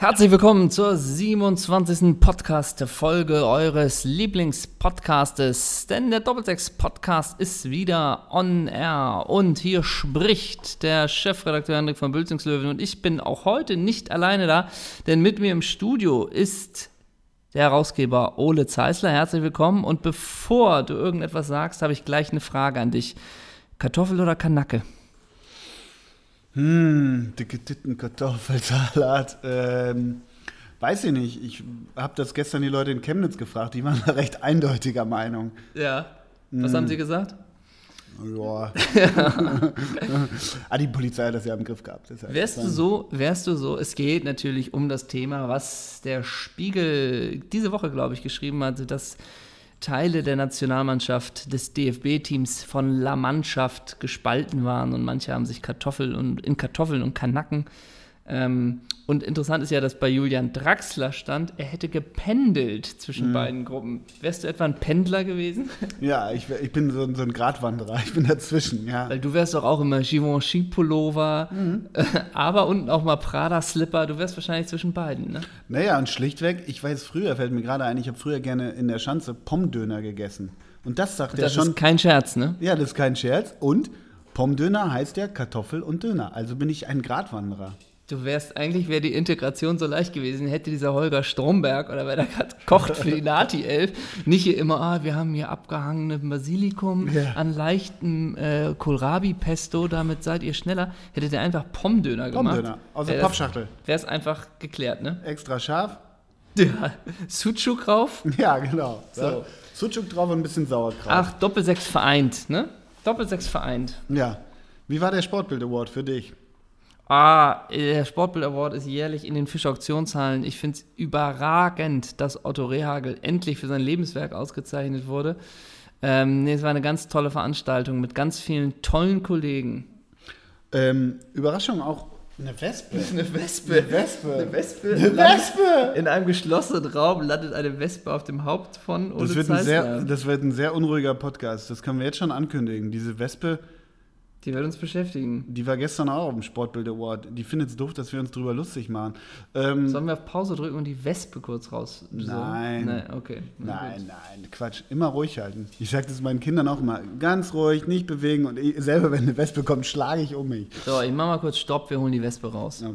Herzlich willkommen zur 27. Podcast-Folge eures Lieblingspodcastes, denn der Doppelsechs-Podcast ist wieder on air und hier spricht der Chefredakteur Hendrik von Bülzingslöwen und ich bin auch heute nicht alleine da, denn mit mir im Studio ist der Herausgeber Ole Zeisler. Herzlich willkommen und bevor du irgendetwas sagst, habe ich gleich eine Frage an dich. Kartoffel oder Kanacke? Hm, dicke Titten, Kartoffelsalat. Ähm, weiß ich nicht. Ich habe das gestern die Leute in Chemnitz gefragt. Die waren da recht eindeutiger Meinung. Ja. Was haben sie gesagt? Ja. ah, die Polizei hat das ja im Griff gehabt. Wärst du so, wärst du so, es geht natürlich um das Thema, was der Spiegel diese Woche, glaube ich, geschrieben hatte, dass Teile der Nationalmannschaft des DFB-Teams von La Mannschaft gespalten waren und manche haben sich Kartoffeln und in Kartoffeln und Kanacken. Ähm, und interessant ist ja, dass bei Julian Draxler stand, er hätte gependelt zwischen beiden Gruppen. Wärst du etwa ein Pendler gewesen? Ja, ich, ich bin so, ein- so ein Gratwanderer. Ich bin dazwischen, ja. Weil du wärst doch auch immer Givenchy-Pullover, äh, aber unten auch mal Prada-Slipper. Du wärst wahrscheinlich zwischen beiden, ne? Naja, und schlichtweg, ich weiß früher, fällt mir gerade ein, ich habe früher gerne in der Schanze Pommdöner gegessen. Und das sagt er Das schon. ist kein Scherz, ne? Ja, das ist kein Scherz. Und Pommdöner heißt ja Kartoffel und Döner. Also bin ich ein Gratwanderer. Du wärst, eigentlich wäre die Integration so leicht gewesen, hätte dieser Holger Stromberg oder wer da gerade kocht für die Nati-Elf, nicht hier immer, ah, wir haben hier abgehangene Basilikum Ja. an leichtem äh, Kohlrabi-Pesto, damit seid ihr schneller. Hättet ihr einfach Pommdöner gemacht. Pommdöner aus der wär das- Pappschachtel. Wäre es einfach geklärt, ne? Extra scharf. Ja, Sucuk drauf. Ja, genau. So. So. Sucuk drauf und ein bisschen Sauerkraut. Ach, Doppelsechs vereint, ne? Doppelsechs vereint. Ja. Wie war der Sportbild Award für dich? Ah, der Sportbild Award ist jährlich in den Fischer-Auktionshallen. Ich finde es überragend, dass Otto Rehagel endlich für sein Lebenswerk ausgezeichnet wurde. Ähm, nee, es war eine ganz tolle Veranstaltung mit ganz vielen tollen Kollegen. Ähm, Überraschung auch eine Wespe. Eine Wespe. Eine Wespe. Eine Wespe. Eine Wespe! In einem geschlossenen Raum landet eine Wespe auf dem Haupt von Ole Das wird, ein sehr, das wird ein sehr unruhiger Podcast. Das können wir jetzt schon ankündigen. Diese Wespe, Die wird uns beschäftigen. die war gestern auch auf dem Sportbild Award. Die findet es doof, dass wir uns drüber lustig machen. Ähm, Sollen wir auf Pause drücken und die Wespe kurz raus? Nein. Nein, okay. Nein, nein, Quatsch. Immer ruhig halten. Ich sage das meinen Kindern auch immer. Ganz ruhig, nicht bewegen. Und ich, selber, wenn eine Wespe kommt, schlage ich um mich. So, ich mach mal kurz Stopp, wir holen die Wespe raus. Ja.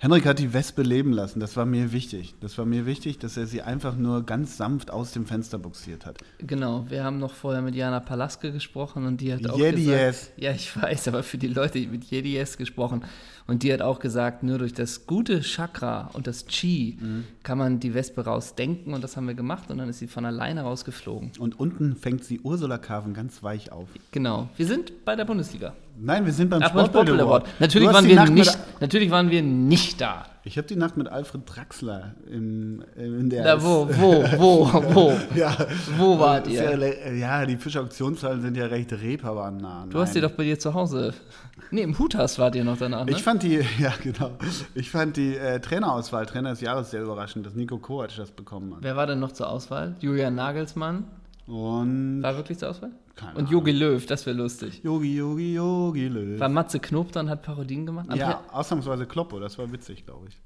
Henrik hat die Wespe leben lassen. Das war mir wichtig. Das war mir wichtig, dass er sie einfach nur ganz sanft aus dem Fenster buxiert hat. Genau, wir haben noch vorher mit Jana Palaske gesprochen und die hat auch Jedi gesagt, yes. ja, ich weiß, aber für die Leute die mit Jedi yes gesprochen und die hat auch gesagt, nur durch das gute Chakra und das Chi Mhm. kann man die Wespe rausdenken und das haben wir gemacht und dann ist sie von alleine rausgeflogen. Und unten fängt sie Ursula Carven ganz weich auf. Genau, wir sind bei der Bundesliga. Nein, wir sind beim Ach, Sportbild Award. Award. Natürlich waren, wir Nacht nicht, natürlich waren wir nicht da. Ich habe die Nacht mit Alfred Draxler im, in der. Da, wo, wo, wo, wo? Ja. Wo wart ihr? Ja, ja, die Fischauktionshallen sind ja recht reeperbahnnah. Du hast die doch bei dir zu Hause. Nee, im Huthaus wart ihr noch danach, ne? Ich fand die, ja genau, ich fand die äh, Trainerauswahl, Trainer des Jahres sehr überraschend, dass Nico Kovac das bekommen hat. Wer war denn noch zur Auswahl? Julian Nagelsmann Und war wirklich zur Auswahl? Keine Und Jogi Löw, das wäre lustig. Yogi, Yogi, Yogi Löw. War Matze Knob dann, hat Parodien gemacht? Ja, ausnahmsweise Kloppo, das war witzig, glaube ich.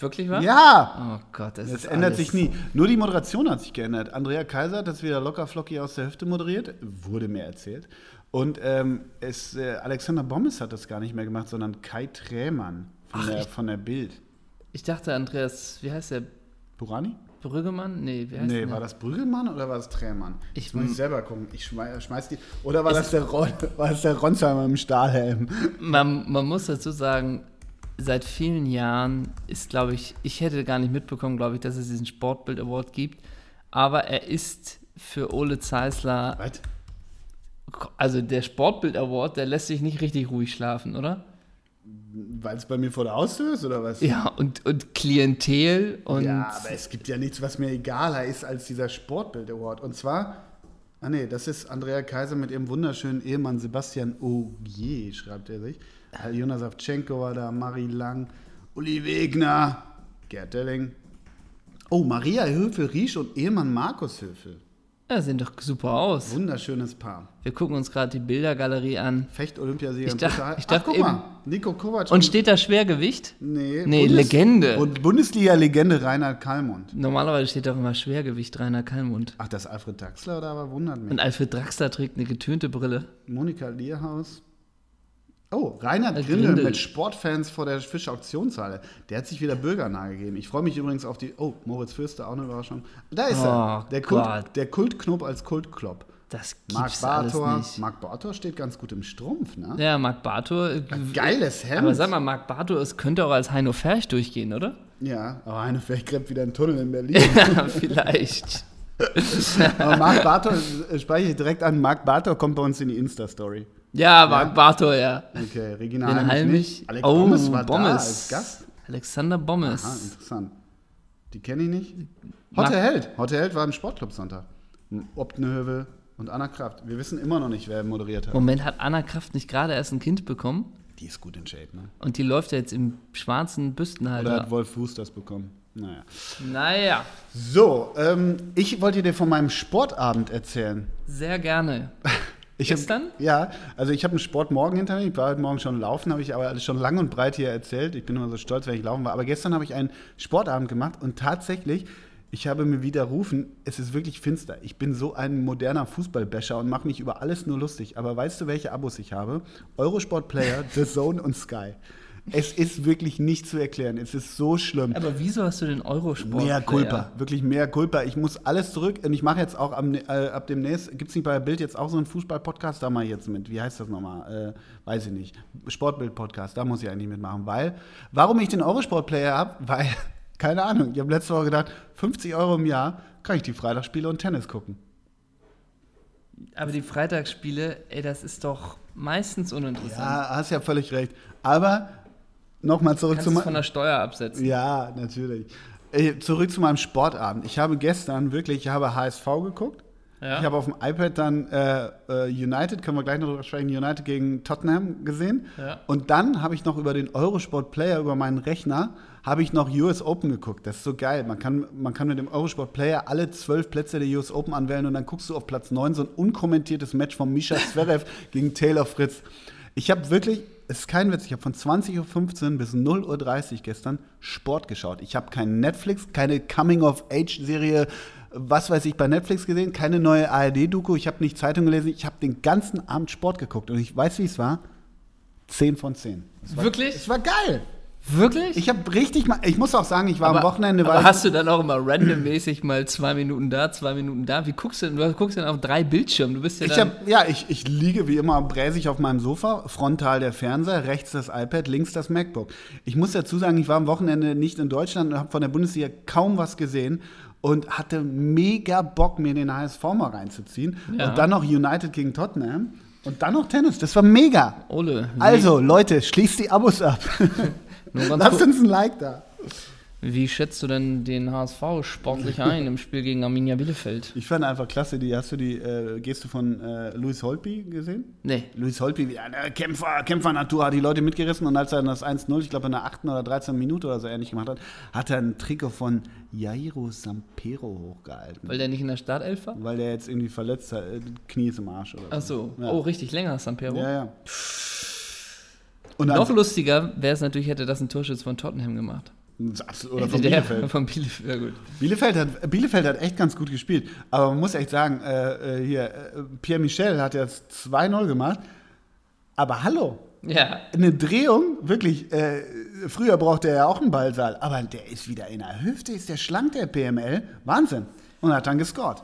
Wirklich wahr? Ja! Oh Gott, das, Das ist ändert sich nie. Nur die Moderation hat sich geändert. Andrea Kaiser hat das wieder locker flockig aus der Hüfte moderiert, wurde mir erzählt. Und ähm, es, äh, Alexander Bommes hat das gar nicht mehr gemacht, sondern Kai Trämann von, Ach, der, echt? von der Bild. Ich dachte, Andreas, wie heißt der? Burani? Brüggemann? Nee, wie heißt Nee, war das Brüggelmann oder war das Trämann? Ich- Jetzt muss ich selber gucken. Ich schmeiß, schmeiß die. Oder war das, der Ron, war das der Ronsheimer im Stahlhelm? Man, man muss dazu sagen, seit vielen Jahren ist, glaube ich, ich hätte gar nicht mitbekommen, glaube ich, dass es diesen Sportbild Award gibt. Aber er ist für Ole Zeisler, Was? also der Sportbild Award, der lässt sich nicht richtig ruhig schlafen, oder? Weil es bei mir vor der Haustür ist oder was? Ja, und, und Klientel und. ja, aber es gibt ja nichts, was mir egaler ist als dieser Sportbild Award. Und zwar, ah nee, das ist Andrea Kaiser mit ihrem wunderschönen Ehemann Sebastian Ogier, schreibt er sich. Jonas Savchenko war da, Marie Lang, Uli Wegner, Gerd Delling. Oh, Maria Höfel-Riesch und Ehemann Markus Höfel. Ja, sehen doch super aus. Wunderschönes Paar. Wir gucken uns gerade die Bildergalerie an. Fecht-Olympiasieger. Ich dachte- ich Ach, dachte guck eben- mal, Nico Kovac. Und steht da Schwergewicht? Nee, Nee, Legende. Und Bundesliga-Legende Reinhard Kallmund. Normalerweise steht doch immer Schwergewicht Rainer Kalmund. Ach, das ist Alfred Draxler oder aber wundert mich. Und Alfred Draxler trägt eine getönte Brille. Monika Lierhaus. Oh, Reinhard Äh, Grindel Grindel. mit Sportfans vor der Fische-Auktionshalle. Der hat sich wieder bürgernah gegeben. Ich freue mich übrigens auf die. Oh, Moritz Fürster, auch eine Überraschung. Da ist er. Oh Der, Kult, Gott. der Kultknopf als Kultklopp. Das gibt's alles Bartor. nicht. Marc Bartor steht ganz gut im Strumpf, ne? Ja, Marc Bartor. äh, Geiles Hemd. Aber sag mal, Marc Bartor, es könnte auch als Heino Ferch durchgehen, oder? Ja, aber eine vielleicht gräbt wieder einen Tunnel in Berlin. Ja, vielleicht. aber Marc Bartor, äh, speichere ich direkt an, Marc Bartor kommt bei uns in die Insta-Story. Ja, Marc Bartor, ja. Okay, Regina Den Heimlich Heimlich. nicht. Alex oh, Bommes war Bommes. da als Gast. Alexander Bommes. Aha, interessant. Die kenne ich nicht. Hotte Held. Hotte Held war im Sportclub Sonntag. Obdnehövel und Anna Kraft. Wir wissen immer noch nicht, wer moderiert hat. Moment, hat Anna Kraft nicht gerade erst ein Kind bekommen? Die ist gut in Shape, ne? Und die läuft ja jetzt im schwarzen Oder hat Büstenhalter. Wolf Fuß das bekommen? Naja. Naja, So, ähm, ich wollte dir von meinem Sportabend erzählen. sehr gerne. Ich hab- Gestern? ja, also ich habe einen Sport morgen hinter mir. Ich war heute Morgen schon laufen, habe ich aber alles schon lang und breit hier erzählt. Ich bin immer so stolz, wenn ich laufen war. Aber gestern habe ich einen Sportabend gemacht und tatsächlich, ich habe mir widerrufen, es ist wirklich finster. Ich bin so ein moderner Fußballbäscher und mache mich über alles nur lustig. Aber weißt du, welche Abos ich habe? Eurosport Player, The Zone und Sky. Es ist wirklich nicht zu erklären. Es ist so schlimm. Aber wieso hast du den Eurosport? Mehr Culpa, wirklich mehr Culpa. Ich muss alles zurück und ich mache jetzt auch am, äh, ab demnächst, gibt es nicht bei Bild jetzt auch so einen Fußball-Podcast? Da mal jetzt mit. Wie heißt das nochmal? Äh, weiß ich nicht. Sportbild-Podcast, da muss ich eigentlich mitmachen. Weil, warum ich den Eurosport-Player habe? Weil, keine Ahnung, ich habe letzte Woche gedacht, 50 Euro im Jahr kann ich die Freitagsspiele und Tennis gucken. Aber die Freitagsspiele, ey, das ist doch meistens uninteressant. Ja, hast ja völlig recht. Aber nochmal zurück Kannst zu es von der Steuer absetzen. Ja, natürlich. Äh, zurück zu meinem Sportabend. Ich habe gestern wirklich, ich habe HSV geguckt. Ja. Ich habe auf dem iPad dann äh, äh, United, können wir gleich noch drüber sprechen, United gegen Tottenham gesehen. Ja. Und dann habe ich noch über den Eurosport Player, über meinen Rechner, habe ich noch US Open geguckt. Das ist so geil. Man kann, man kann mit dem Eurosport Player alle zwölf Plätze der US Open anwählen und dann guckst du auf Platz 9 so ein unkommentiertes Match von Misha Zverev gegen Taylor Fritz. Ich habe wirklich, es ist kein Witz, ich habe von 20.15 Uhr bis 0.30 Uhr gestern Sport geschaut. Ich habe kein Netflix, keine Coming-of-Age-Serie, was weiß ich, bei Netflix gesehen, keine neue ARD-Doku, ich habe nicht Zeitung gelesen, ich habe den ganzen Abend Sport geguckt und ich weiß, wie es war. 10 von 10. Es war, Wirklich? Es war geil. Wirklich? Ich habe richtig mal, ich muss auch sagen, ich war aber, am Wochenende, aber hast du dann auch immer randommäßig mal zwei Minuten da, zwei Minuten da? Wie guckst du denn? Du guckst dann auf drei Bildschirmen. Du bist ja ich hab, ja, ich, ich liege wie immer bräsig auf meinem Sofa, frontal der Fernseher, rechts das iPad, links das MacBook. Ich muss dazu sagen, ich war am Wochenende nicht in Deutschland und habe von der Bundesliga kaum was gesehen und hatte mega Bock, mir den HSV mal reinzuziehen. Ja. Und dann noch United gegen Tottenham und dann noch Tennis. Das war mega. Ole, Also, Leute, schließt die Abos ab. Lasst kurz, uns ein Like da. wie schätzt du denn den HSV sportlich ein im Spiel gegen Arminia Bielefeld? Ich fand einfach klasse, die, hast du die äh, Geste von äh, Luis Holtby gesehen? Nee. Luis Holtby, wie eine Kämpfer, Kämpfernatur, hat die Leute mitgerissen und als er das 1-0, ich glaube in der 8. oder 13. Minute oder so ähnlich gemacht hat, hat er ein Trikot von Jairo Sampero hochgehalten. Weil der nicht in der Startelf war? Weil der jetzt irgendwie verletzt hat, äh, Knie ist im Arsch oder Ach so. Ja. Oh, richtig länger, Sampero. Ja, ja. Und Noch lustiger wäre es natürlich, hätte das ein Torschütz von Tottenham gemacht. oder von Bielefeld. Von Bielefeld, ja gut. Bielefeld hat, Bielefeld hat echt ganz gut gespielt. Aber man muss echt sagen, äh, äh, hier, äh, Pierre Michel hat jetzt 2-0 gemacht. Aber hallo, Ja, eine Drehung, wirklich, äh, früher brauchte er ja auch einen Ballsaal, aber der ist wieder in der Hüfte, ist der schlank, der PML. Wahnsinn. Und hat dann gescored.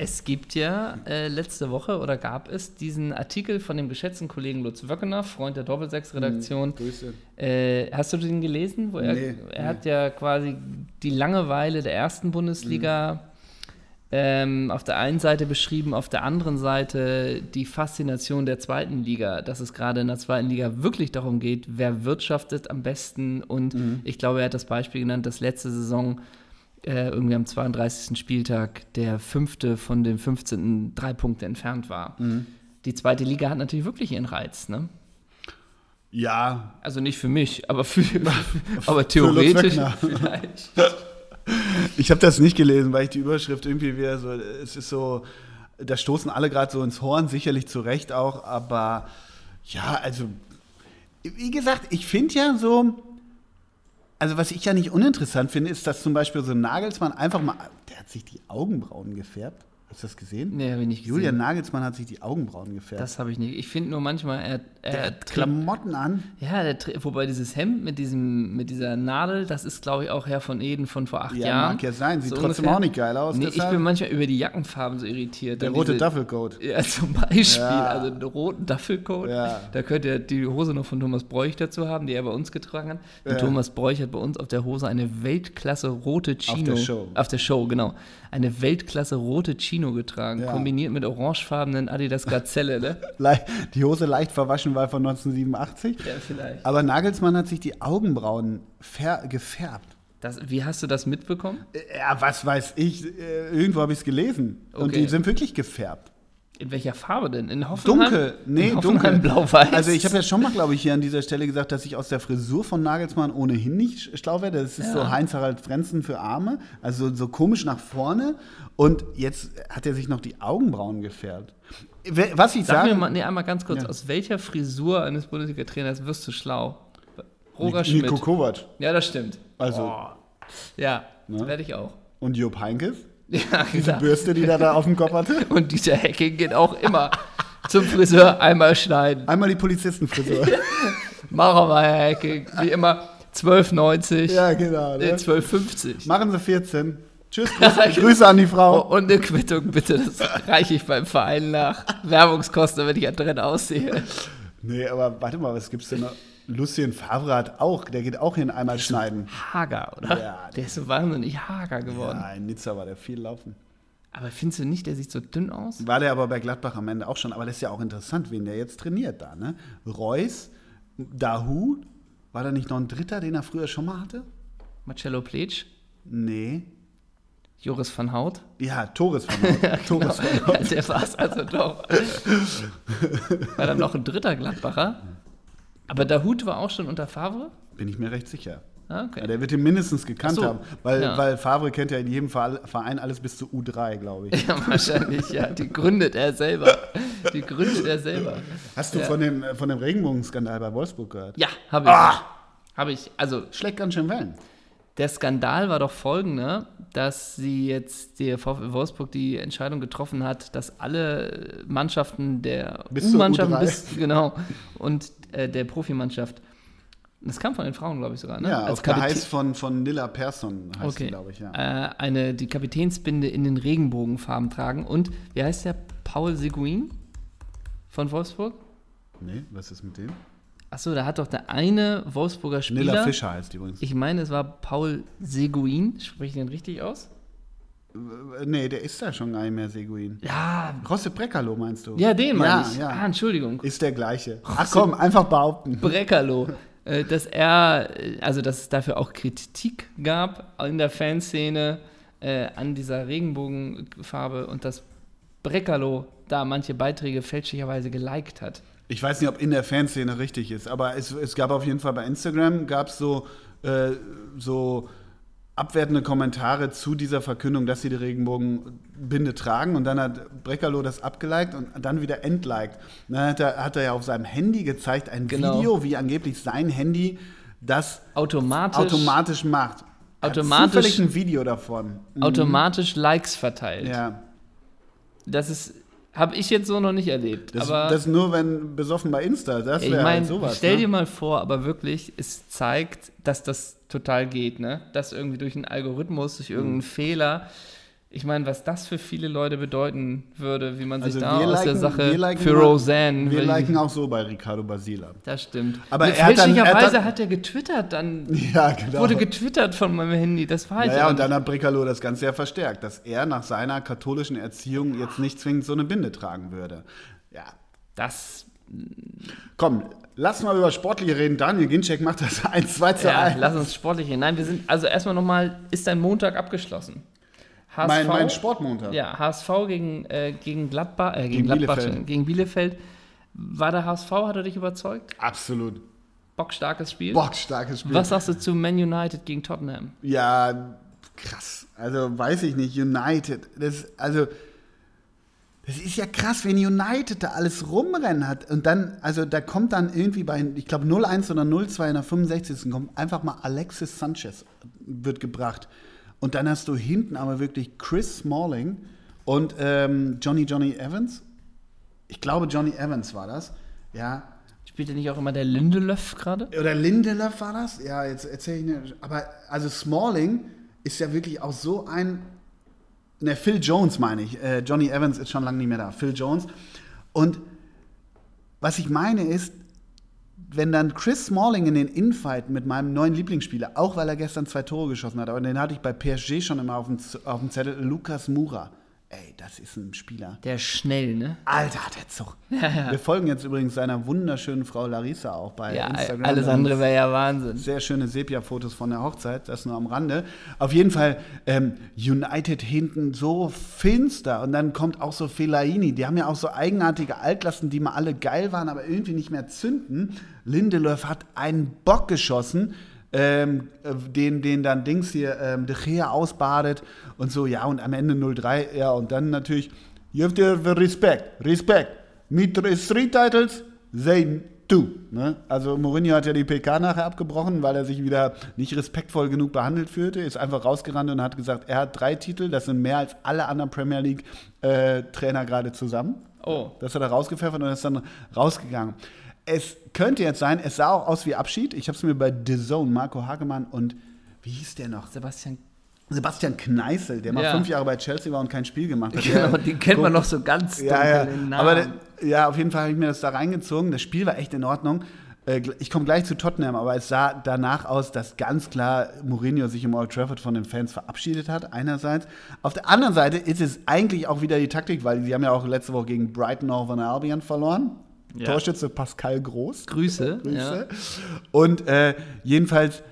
Es gibt ja äh, letzte Woche oder gab es diesen Artikel von dem geschätzten Kollegen Lutz Wöckener, Freund der Doppelsechs-Redaktion. Grüße. Äh, hast du den gelesen? Wo er, Nee, er nee. hat ja quasi die Langeweile der ersten Bundesliga ähm, auf der einen Seite beschrieben, auf der anderen Seite die Faszination der zweiten Liga, dass es gerade in der zweiten Liga wirklich darum geht, wer wirtschaftet am besten. Und ich glaube, er hat das Beispiel genannt, dass letzte Saison äh, irgendwie am 32. Spieltag der fünfte von den 15. drei Punkte entfernt war. Die zweite Liga hat natürlich wirklich ihren Reiz, ne? Ja, Also nicht für mich, aber für, aber theoretisch Wöckner. vielleicht. Ich habe das nicht gelesen, weil ich die Überschrift irgendwie wieder so, es ist so, da stoßen alle gerade so ins Horn, sicherlich zu Recht auch, aber ja, also, wie gesagt, ich finde ja so, also was ich ja nicht uninteressant finde, ist, dass zum Beispiel so ein Nagelsmann einfach mal, der hat sich die Augenbrauen gefärbt. Hast du das gesehen? Nee, habe ich nicht gesehen. Julian Nagelsmann hat sich die Augenbrauen gefärbt. Das habe ich nicht. Ich finde nur manchmal, er, er der hat Klamotten an. Ja, der, wobei dieses Hemd mit, diesem, mit dieser Nadel, das ist, glaube ich, auch Herr von Eden von vor acht ja, Jahren. mag ja sein. Sieht So trotzdem ungefähr. auch nicht geil aus. Nee, ich bin manchmal über die Jackenfarben so irritiert. der Dann rote diese- Duffelcoat. Ja, zum Beispiel. Ja. Also einen roten Duffelcoat. Ja. Da könnt ihr die Hose noch von Thomas Bräuch dazu haben, die er bei uns getragen hat. Ja. Thomas Bräuch hat bei uns auf der Hose eine Weltklasse rote Chino. der Show. Auf der Show, genau. Eine Weltklasse rote Chino getragen, Ja. kombiniert mit orangefarbenen Adidas Gazelle, ne? Die Hose leicht verwaschen war von 1987. Ja, vielleicht. Aber Nagelsmann hat sich die Augenbrauen fär- gefärbt. Das, wie hast du das mitbekommen? Äh, Ja, was weiß ich. äh, Irgendwo habe ich es gelesen. Und Okay. die sind wirklich gefärbt. In welcher Farbe denn? In Hoffenheim? Dunkel, nee, in Hoffenheim dunkel. blau-weiß. Also ich habe ja schon mal, glaube ich, hier an dieser Stelle gesagt, dass ich aus der Frisur von Nagelsmann ohnehin nicht sch- schlau werde. Das ist Ja. so Heinz-Harald Frenzen für Arme, also so komisch nach vorne. Und jetzt hat er sich noch die Augenbrauen gefärbt. Was ich Sag sage, mir mal, nee, einmal ganz kurz, Ja. aus welcher Frisur eines Bundesliga-Trainers wirst du schlau? Roger Nico Schmidt. Kovac Ja, das stimmt. Also- Oh. Ja, Ne? werde ich auch. und Jupp Heynckes. Ja, Diese klar. Bürste, die er da auf dem Kopf hatte. Und dieser Hacking geht auch immer zum Friseur einmal schneiden. Einmal die Polizistenfrisur. Machen wir Hacking. Wie immer 12,90. ja, genau. Ne? 12,50. Machen Sie 14. Tschüss, Grüße, genau. Grüße an die Oh, Frau. und eine Quittung bitte, das reiche ich beim Verein nach. Werbungskosten, wenn ich ja drin aussehe. Nee, aber warte mal, was gibt's denn noch? Lucien Favre hat auch, der geht auch hin einmal schneiden. Hager, oder? Ja. Der ist so wahnsinnig hager geworden. Ja, in Nizza war der viel laufen. Aber findest du nicht, der sieht so dünn aus? War der aber bei Gladbach am Ende auch schon. Aber das ist ja auch interessant, wen der jetzt trainiert da. Ne? Reus, Dahu, war da nicht noch ein Dritter, den er früher schon mal hatte? Marcello Pletsch, Nee. Joris van Hout. Ja, Torres von Haut. Torres von Haut. Der war es also doch. War dann noch ein dritter Gladbacher. Aber der Hut war auch schon unter Favre? Bin ich mir recht sicher. Ah, okay. Ja, der wird ihn mindestens gekannt so, haben, weil, ja. weil Favre kennt ja in jedem Verein alles bis zu U3, glaube ich. Ja, wahrscheinlich, ja. Die gründet er selber. Die gründet er selber. Hast du Ja. von dem, von dem Regenbogenskandal bei Wolfsburg gehört? Ja, habe ich. Ah! Habe ich. Also, Schlägt ganz schön Wellen. Der Skandal war doch folgender, dass sie jetzt, der VfL Wolfsburg die Entscheidung getroffen hat, dass alle Mannschaften der U-Mannschaften U3. bis, genau, und äh, der Profimannschaft, das kam von den Frauen, glaube ich, sogar, ne? Ja, Als auf Geheiß von, von Nilla Persson heißt Okay. die, glaube ich, ja. äh, eine, die Kapitänsbinde in den Regenbogenfarben tragen. Und wie heißt der? Paul Seguin von Wolfsburg? Nee, was ist mit dem? Achso, da hat doch der eine Wolfsburger Spieler. Nilla Fischer heißt die übrigens. Ich meine, es war Paul Seguin. Spreche ich den richtig aus? Äh, nee, der ist da schon gar nicht mehr Seguin. Ja, Rosse Breckerlo meinst du? ja, den meine ja, ich. Ja, Ah, Entschuldigung. Ist der gleiche. Ach komm, einfach behaupten. Breckerlo. äh, dass er, äh, also dass es dafür auch Kritik gab in der Fanszene äh, an dieser Regenbogenfarbe und dass Breckerlo da manche Beiträge fälschlicherweise geliked hat. Ich weiß nicht, ob in der Fanszene richtig ist, aber es, es gab auf jeden Fall bei Instagram gab es so, äh, so abwertende Kommentare zu dieser Verkündung, dass sie die Regenbogenbinde tragen und dann hat Breckerlo das abgeliked und dann wieder entliked. Dann hat er, hat er ja auf seinem Handy gezeigt, ein Genau. Video, wie angeblich sein Handy das Automatisch, automatisch macht. Automatisch- Zufällig ein Video davon. Mhm. automatisch Likes verteilt. Ja, Das ist, habe ich jetzt so noch nicht erlebt. das, aber das nur, wenn besoffen bei Insta, das ich wäre meine, halt sowas. stell ne? dir mal vor, aber wirklich, es zeigt, dass das total geht, ne? Dass irgendwie durch einen Algorithmus, durch irgendeinen Mhm. Fehler. Ich meine, was das für viele Leute bedeuten würde, wie man sich Also da aus der liken- Sache wir liken für Roseanne. Wir liken auch so bei Ricardo Basila. Das stimmt. Aber er hat dann- er fälschlicherweise hat er getwittert, dann Ja, genau. wurde getwittert von meinem Handy. Das war Naja, aber und dann hat Breckerlo das Ganze ja verstärkt, dass er nach seiner katholischen Erziehung jetzt nicht zwingend so eine Binde tragen würde. Ja, Das, komm, lass mal über Sportliche reden. Daniel Ginczek macht das 1-2 zu ja, 1. lass uns sportlich reden. Nein, wir sind, also erstmal nochmal, ist dein Montag abgeschlossen? HSV, Mein, mein Sportmontag. Ja, HSV gegen, äh, gegen Gladbach, äh, gegen, Gegen Gladbach, Bielefeld. gegen Bielefeld. War der HSV, hat er dich überzeugt? Absolut. Bockstarkes Spiel. Bockstarkes Spiel. Was sagst du zu Man United gegen Tottenham? Ja, krass. Also weiß ich nicht, United. Das, also, das ist ja krass, wenn United da alles rumrennen hat. Und dann, also da kommt dann irgendwie bei, ich glaube 0-1 oder 0-2 in der 65. kommt einfach mal Alexis Sanchez wird gebracht. Und dann hast du hinten aber wirklich Chris Smalling und ähm, Johnny Johnny Evans. Ich glaube, Johnny Evans war das. Ja, Spielt er nicht auch immer der Lindelöf gerade? oder Lindelöf war das? Ja, jetzt erzähle ich nicht. Aber also Smalling ist ja wirklich auch so ein. Ne, Phil Jones meine ich. Äh, Johnny Evans ist schon lange nicht mehr da. Phil Jones. Und was ich meine ist, wenn dann Chris Smalling in den Infight mit meinem neuen Lieblingsspieler, auch weil er gestern zwei Tore geschossen hat, aber den hatte ich bei PSG schon immer auf dem, auf dem Zettel, Lukas Mura. Ey, das ist ein Spieler. Der ist schnell, ne? Alter, hat der Zug. Wir folgen jetzt übrigens seiner wunderschönen Frau Larissa auch bei Ja, Instagram. alles andere wäre ja Wahnsinn. sehr schöne Sepia-Fotos von der Hochzeit, das nur am Rande. Auf jeden Fall ähm, United hinten so finster und dann kommt auch so Fellaini. Die haben ja auch so eigenartige Altlasten, die mal alle geil waren, aber irgendwie nicht mehr zünden. Lindelöf hat einen Bock geschossen, ähm, äh, den, den dann Dings hier, ähm, De Gea ausbadet und so, ja, und am Ende 0-3, ja, und dann natürlich, you have to have respect, respect. Mit three titles, they do. Ne? Also Mourinho hat ja die PK nachher abgebrochen, weil er sich wieder nicht respektvoll genug behandelt fühlte, ist einfach rausgerannt und hat gesagt, er hat drei Titel, das sind mehr als alle anderen Premier League äh, Trainer gerade zusammen. Oh. Das hat er rausgepfeffert und ist dann rausgegangen. Es könnte jetzt sein, es sah auch aus wie Abschied. Ich habe es mir bei The Zone, Marco Hagemann und wie hieß der noch? Sebastian. Sebastian Kneißl, der mal Ja. fünf Jahre bei Chelsea war und kein Spiel gemacht hat. Genau, den kennt man noch so ganz dunkel ja, ja. Aber ja, auf jeden Fall habe ich mir das da reingezogen. Das Spiel war echt in Ordnung. Äh, Ich komme gleich zu Tottenham, aber es sah danach aus, dass ganz klar Mourinho sich im Old Trafford von den Fans verabschiedet hat, einerseits. Auf der anderen Seite ist es eigentlich auch wieder die Taktik, weil sie haben ja auch letzte Woche gegen Brighton Hove and Albion verloren. Ja. Torschütze Pascal Groß. Grüße. Grüße. Und äh, jedenfalls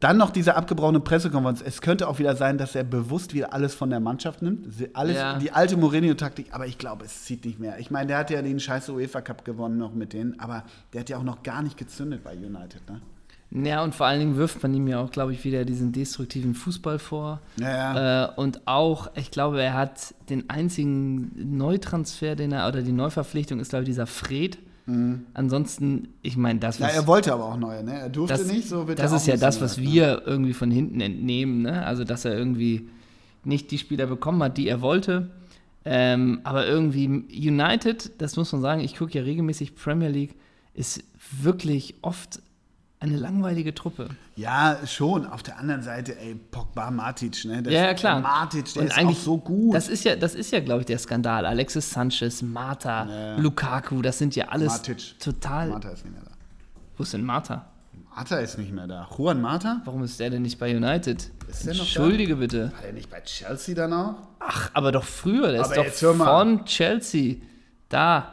dann noch diese abgebrochene Pressekonferenz. Es könnte auch wieder sein, dass er bewusst wieder alles von der Mannschaft nimmt. Alles, Ja. Die alte Mourinho-Taktik, aber ich glaube, es zieht nicht mehr. Ich meine, der hat ja den scheiß UEFA Cup gewonnen noch mit denen, aber der hat ja auch noch gar nicht gezündet bei United, ne? Ja, und vor allen Dingen wirft man ihm ja auch, glaube ich, wieder diesen destruktiven Fußball vor. Ja, ja. Äh, und auch, ich glaube, er hat den einzigen Neutransfer, den er, oder die Neuverpflichtung ist, glaube ich, dieser Fred. Ansonsten, ich meine, das, Ja, was, er wollte aber auch neue, ne? Er durfte das, nicht, so wird das ist ja das, was halt, ne? wir irgendwie von hinten entnehmen, ne? Also, dass er irgendwie nicht die Spieler bekommen hat, die er wollte. Ähm, aber irgendwie United, das muss man sagen, ich gucke ja regelmäßig Premier League, ist wirklich oft eine langweilige Truppe. Ja, schon. Auf der anderen Seite, ey, Pogba, Matic, ne? Das- Ja, ja, klar. Matic, der Und ist eigentlich- auch so gut. Das ist ja, das ist ja, glaube ich, der Skandal. Alexis Sanchez, Mata, Ja. Lukaku, das sind ja alles Matic. total. Mata ist nicht mehr da. Wo ist denn Mata? Mata ist nicht mehr da. Juan Mata? Warum ist der denn nicht bei United? Ist der noch da? Entschuldige bitte. War der nicht bei Chelsea dann auch? Ach, aber doch früher. Der Aber ist doch jetzt hör mal. von Chelsea. Da.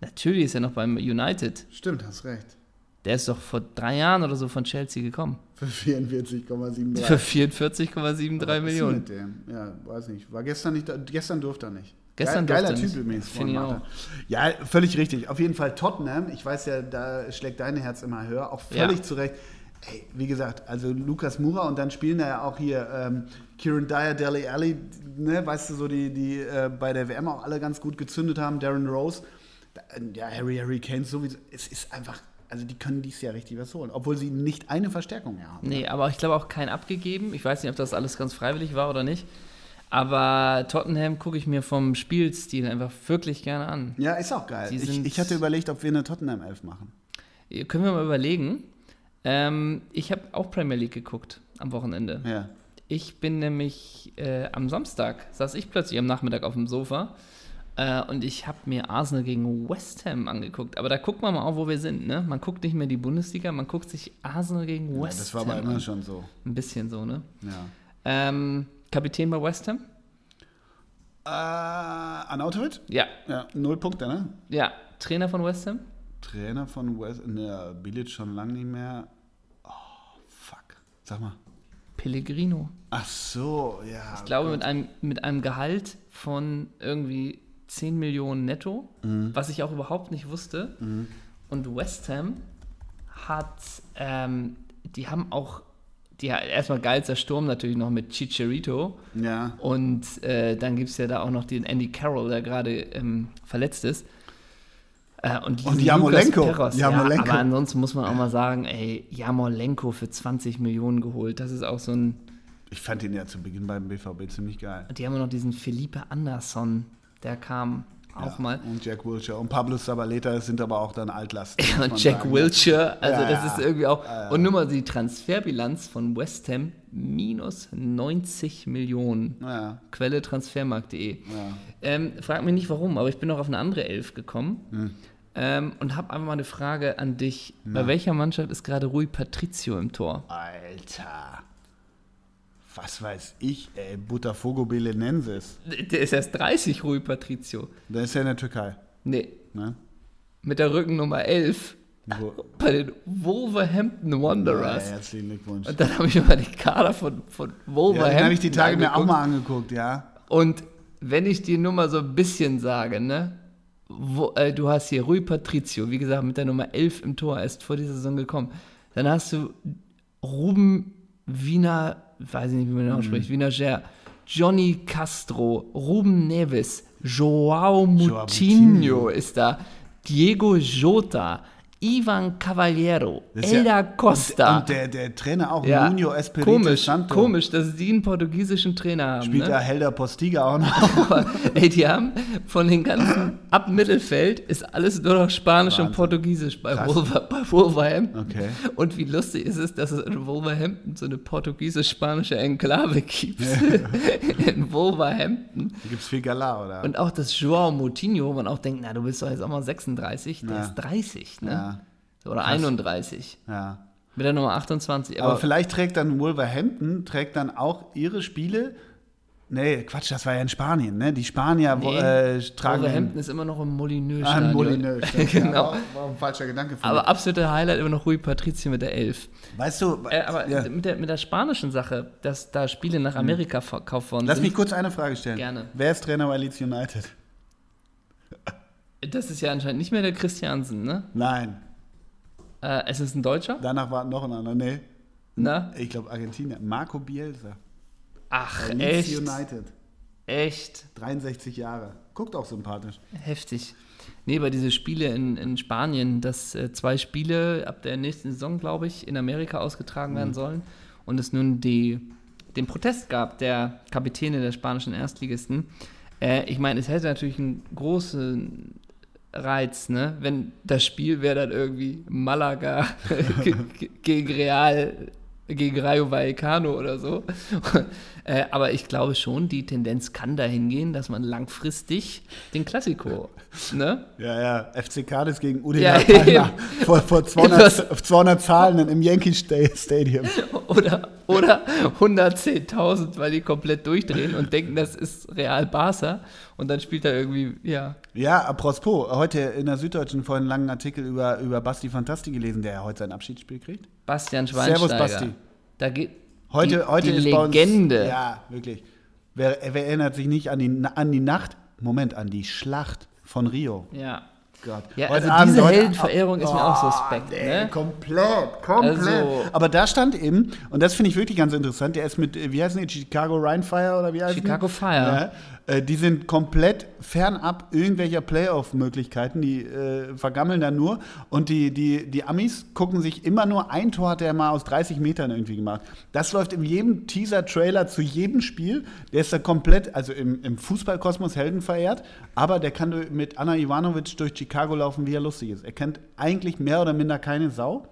Natürlich ist er noch beim United. Stimmt, hast recht. Der ist doch vor drei Jahren oder so von Chelsea gekommen. Für 44,73. Für 44,73 Was ist Millionen. Mit dem? Ja, weiß nicht. War gestern nicht da. Gestern durfte er nicht. Gestern Geil, geiler er Typ übrigens. Finde ich. Ja, völlig richtig. Auf jeden Fall Tottenham. Ich weiß ja, da schlägt dein Herz immer höher. Auch völlig Ja. zu Recht. Ey, wie gesagt, also Lukas Mura und dann spielen da ja auch hier ähm, Kieran Dyer, Deli Alli, ne, weißt du, so die, die äh, bei der WM auch alle ganz gut gezündet haben, Darren Rose, da, ja, Harry, Harry Kane sowieso. Es ist einfach, also die können dies Jahr richtig was holen, obwohl sie nicht eine Verstärkung mehr haben. Nee, aber ich glaube auch kein abgegeben. Ich weiß nicht, ob das alles ganz freiwillig war oder nicht. Aber Tottenham gucke ich mir vom Spielstil einfach wirklich gerne an. Ja, ist auch geil. Ich, ich hatte überlegt, ob wir eine Tottenham 11 machen. Können wir mal überlegen. Ähm, ich habe auch Premier League geguckt am Wochenende. Ja. Ich bin nämlich äh, am Samstag, saß ich plötzlich am Nachmittag auf dem Sofa äh, und ich habe mir Arsenal gegen West Ham angeguckt. Aber da guckt man mal auch, wo wir sind. Ne? Man guckt nicht mehr die Bundesliga, man guckt sich Arsenal gegen ja West das war Ham aber immer schon so. Ein bisschen so, ne? Ja. Ähm, Kapitän bei West Ham? Äh, Anautovic? Ja. Ja, null Punkte, ne? Ja. Trainer von West Ham? Trainer von West, ne, Bilic schon lange nicht mehr. Oh, fuck. Sag mal. Pellegrino. Ach so, ja. Ich glaube, mit einem, mit einem Gehalt von irgendwie 10 Millionen netto, Mhm. was ich auch überhaupt nicht wusste. Und West Ham hat, ähm, die haben auch die erstmal geilster Sturm natürlich noch mit Chicharito. Ja. Und äh, dann gibt es ja da auch noch den Andy Carroll, der gerade ähm, verletzt ist. Äh, und Und Perros, Jarmolenko. Ja, aber ansonsten muss man auch mal sagen, ey, Jamolenko für 20 Millionen geholt. Das ist auch so ein. Ich fand ihn ja zu Beginn beim BVB ziemlich geil. Die haben ja noch diesen Felipe Anderson, der kam auch ja. mal. Und Jack Wilshere. Und Pablo Zabaleta sind aber auch dann Altlasten. man Und Jack sagen. Wilshere, also Ja, das ja. ist irgendwie auch. Ja, ja. Und nur mal die Transferbilanz von West Ham: minus 90 Millionen. Ja, Quelle transfermarkt.de. ja. Ähm, frag mich nicht warum, aber ich bin noch auf eine andere Elf gekommen Hm. ähm, und habe einfach mal eine Frage an dich. Bei welcher Mannschaft ist gerade Rui Patricio im Tor? Alter. Was weiß ich, ey. Botafogo Belenenses. Der ist erst 30, Rui Patricio. Der ist ja in der Türkei. Nee, Ne? mit der Rückennummer 11 Wo, bei den Wolverhampton ja, Wanderers. herzlichen Glückwunsch. Und dann habe ich mir mal die Kader von, von Ja, Wolverhampton den habe ich die Tage mir auch angeguckt. mal angeguckt, ja. Und wenn ich dir nur mal so ein bisschen sage, ne? Wo, äh, du hast hier Rui Patricio, wie gesagt, mit der Nummer 11 im Tor, erst vor dieser Saison gekommen. Dann hast du Ruben Wiener, weiß ich nicht, wie man den Mhm. ausspricht, Wiener Ger, Johnny Castro, Ruben Neves, Joao Moutinho Moutinho. ist da, Diego Jota, Ivan Cavallero, ist ja- Elda Costa. Und der, der Trainer auch, ja, Nuno Espirito komisch, Santo. komisch, dass die einen portugiesischen Trainer haben. Spielt ne? da Helder Postiga auch noch. Aber, ey, die haben von den ganzen, ab Mittelfeld ist alles nur noch Spanisch und Wahnsinn. Portugiesisch bei. Wolver, bei Wolverhampton. Okay. Und wie lustig ist es, dass es in Wolverhampton so eine portugiesisch-spanische Enklave gibt. in Wolverhampton. Da gibt es viel Gala, oder? Und auch das Joao Moutinho, wo man auch denkt, na, du bist doch jetzt auch mal 36, der Ja. ist 30, ne? ja, Oder 31. ja. Mit der Nummer 28. Aber Aber, vielleicht trägt dann Wolverhampton, trägt dann auch ihre Spiele. Nee, Quatsch, das war ja in Spanien, ne? Die Spanier Nee, äh, tragen. Wolverhampton ist immer noch im Ah, Molineux-Stadion. ein Molineux. genau. Ja, war, ein falscher Gedanke von Aber absoluter Highlight immer noch Rui Patricio mit der 11. Weißt du, Äh, aber ja. mit, der, mit der spanischen Sache, dass da Spiele nach Amerika verkauft worden lass sind, mich kurz eine Frage stellen. Gerne. Wer ist Trainer bei Leeds United? das ist ja anscheinend nicht mehr der Christiansen, ne? Nein, Äh, es ist ein Deutscher, danach war noch ein anderer. Nee, ne? ich glaube Argentinier. Marco Bielsa. Ach, Leeds echt? United. Echt? 63 Jahre. Guckt auch sympathisch. Heftig. Nee, bei diese Spiele in, in Spanien, dass äh, zwei Spiele ab der nächsten Saison, glaube ich, in Amerika ausgetragen werden sollen und es nun die, den Protest gab der Kapitäne der spanischen Erstligisten. Äh, ich meine, es hätte natürlich einen großen Reiz, ne? wenn das Spiel wäre dann irgendwie Malaga ge- ge- gegen Real, gegen Rayo Vallecano oder so. äh, aber ich glaube schon, die Tendenz kann dahin gehen, dass man langfristig den Klassiko, ne? Ja, ja. FC Cadiz gegen Udine Ja. Vor, vor 200, Das- 200 Zahlenden im Yankee Sta- Stadium. Oder, oder 110.000, weil die komplett durchdrehen und denken, das ist Real Barca und dann spielt er irgendwie, ja, Ja, apropos, heute in der Süddeutschen vorhin einen langen Artikel über, über Basti Fantasti gelesen, der ja heute sein Abschiedsspiel kriegt. Bastian Servus, Schweinsteiger. Basti. Da geht Heute, die, heute die ist bei uns, Legende. Ja, wirklich. Wer, wer erinnert sich nicht an die, an die Nacht, Moment, an die Schlacht von Rio? Ja. Gott. Ja, also diese heute- Heldenverehrung ist mir auch suspekt, nee, ne? Komplett, komplett. Also- Aber da stand eben, und das finde ich wirklich ganz interessant, der ist mit, wie heißen die, Chicago Rhinefire oder wie heißen Chicago die? Fire. Ja, äh, die sind komplett fernab irgendwelcher Playoff-Möglichkeiten, die äh, vergammeln da nur. Und die, die, die Amis gucken sich immer nur ein Tor, hat der mal aus 30 Metern irgendwie gemacht. Das läuft in jedem Teaser-Trailer zu jedem Spiel. Der ist da komplett, also im, im Fußballkosmos Helden verehrt, aber der kann mit Anna Ivanovic durch Chicago laufen, wie er lustig ist. Er kennt eigentlich mehr oder minder keine Sau.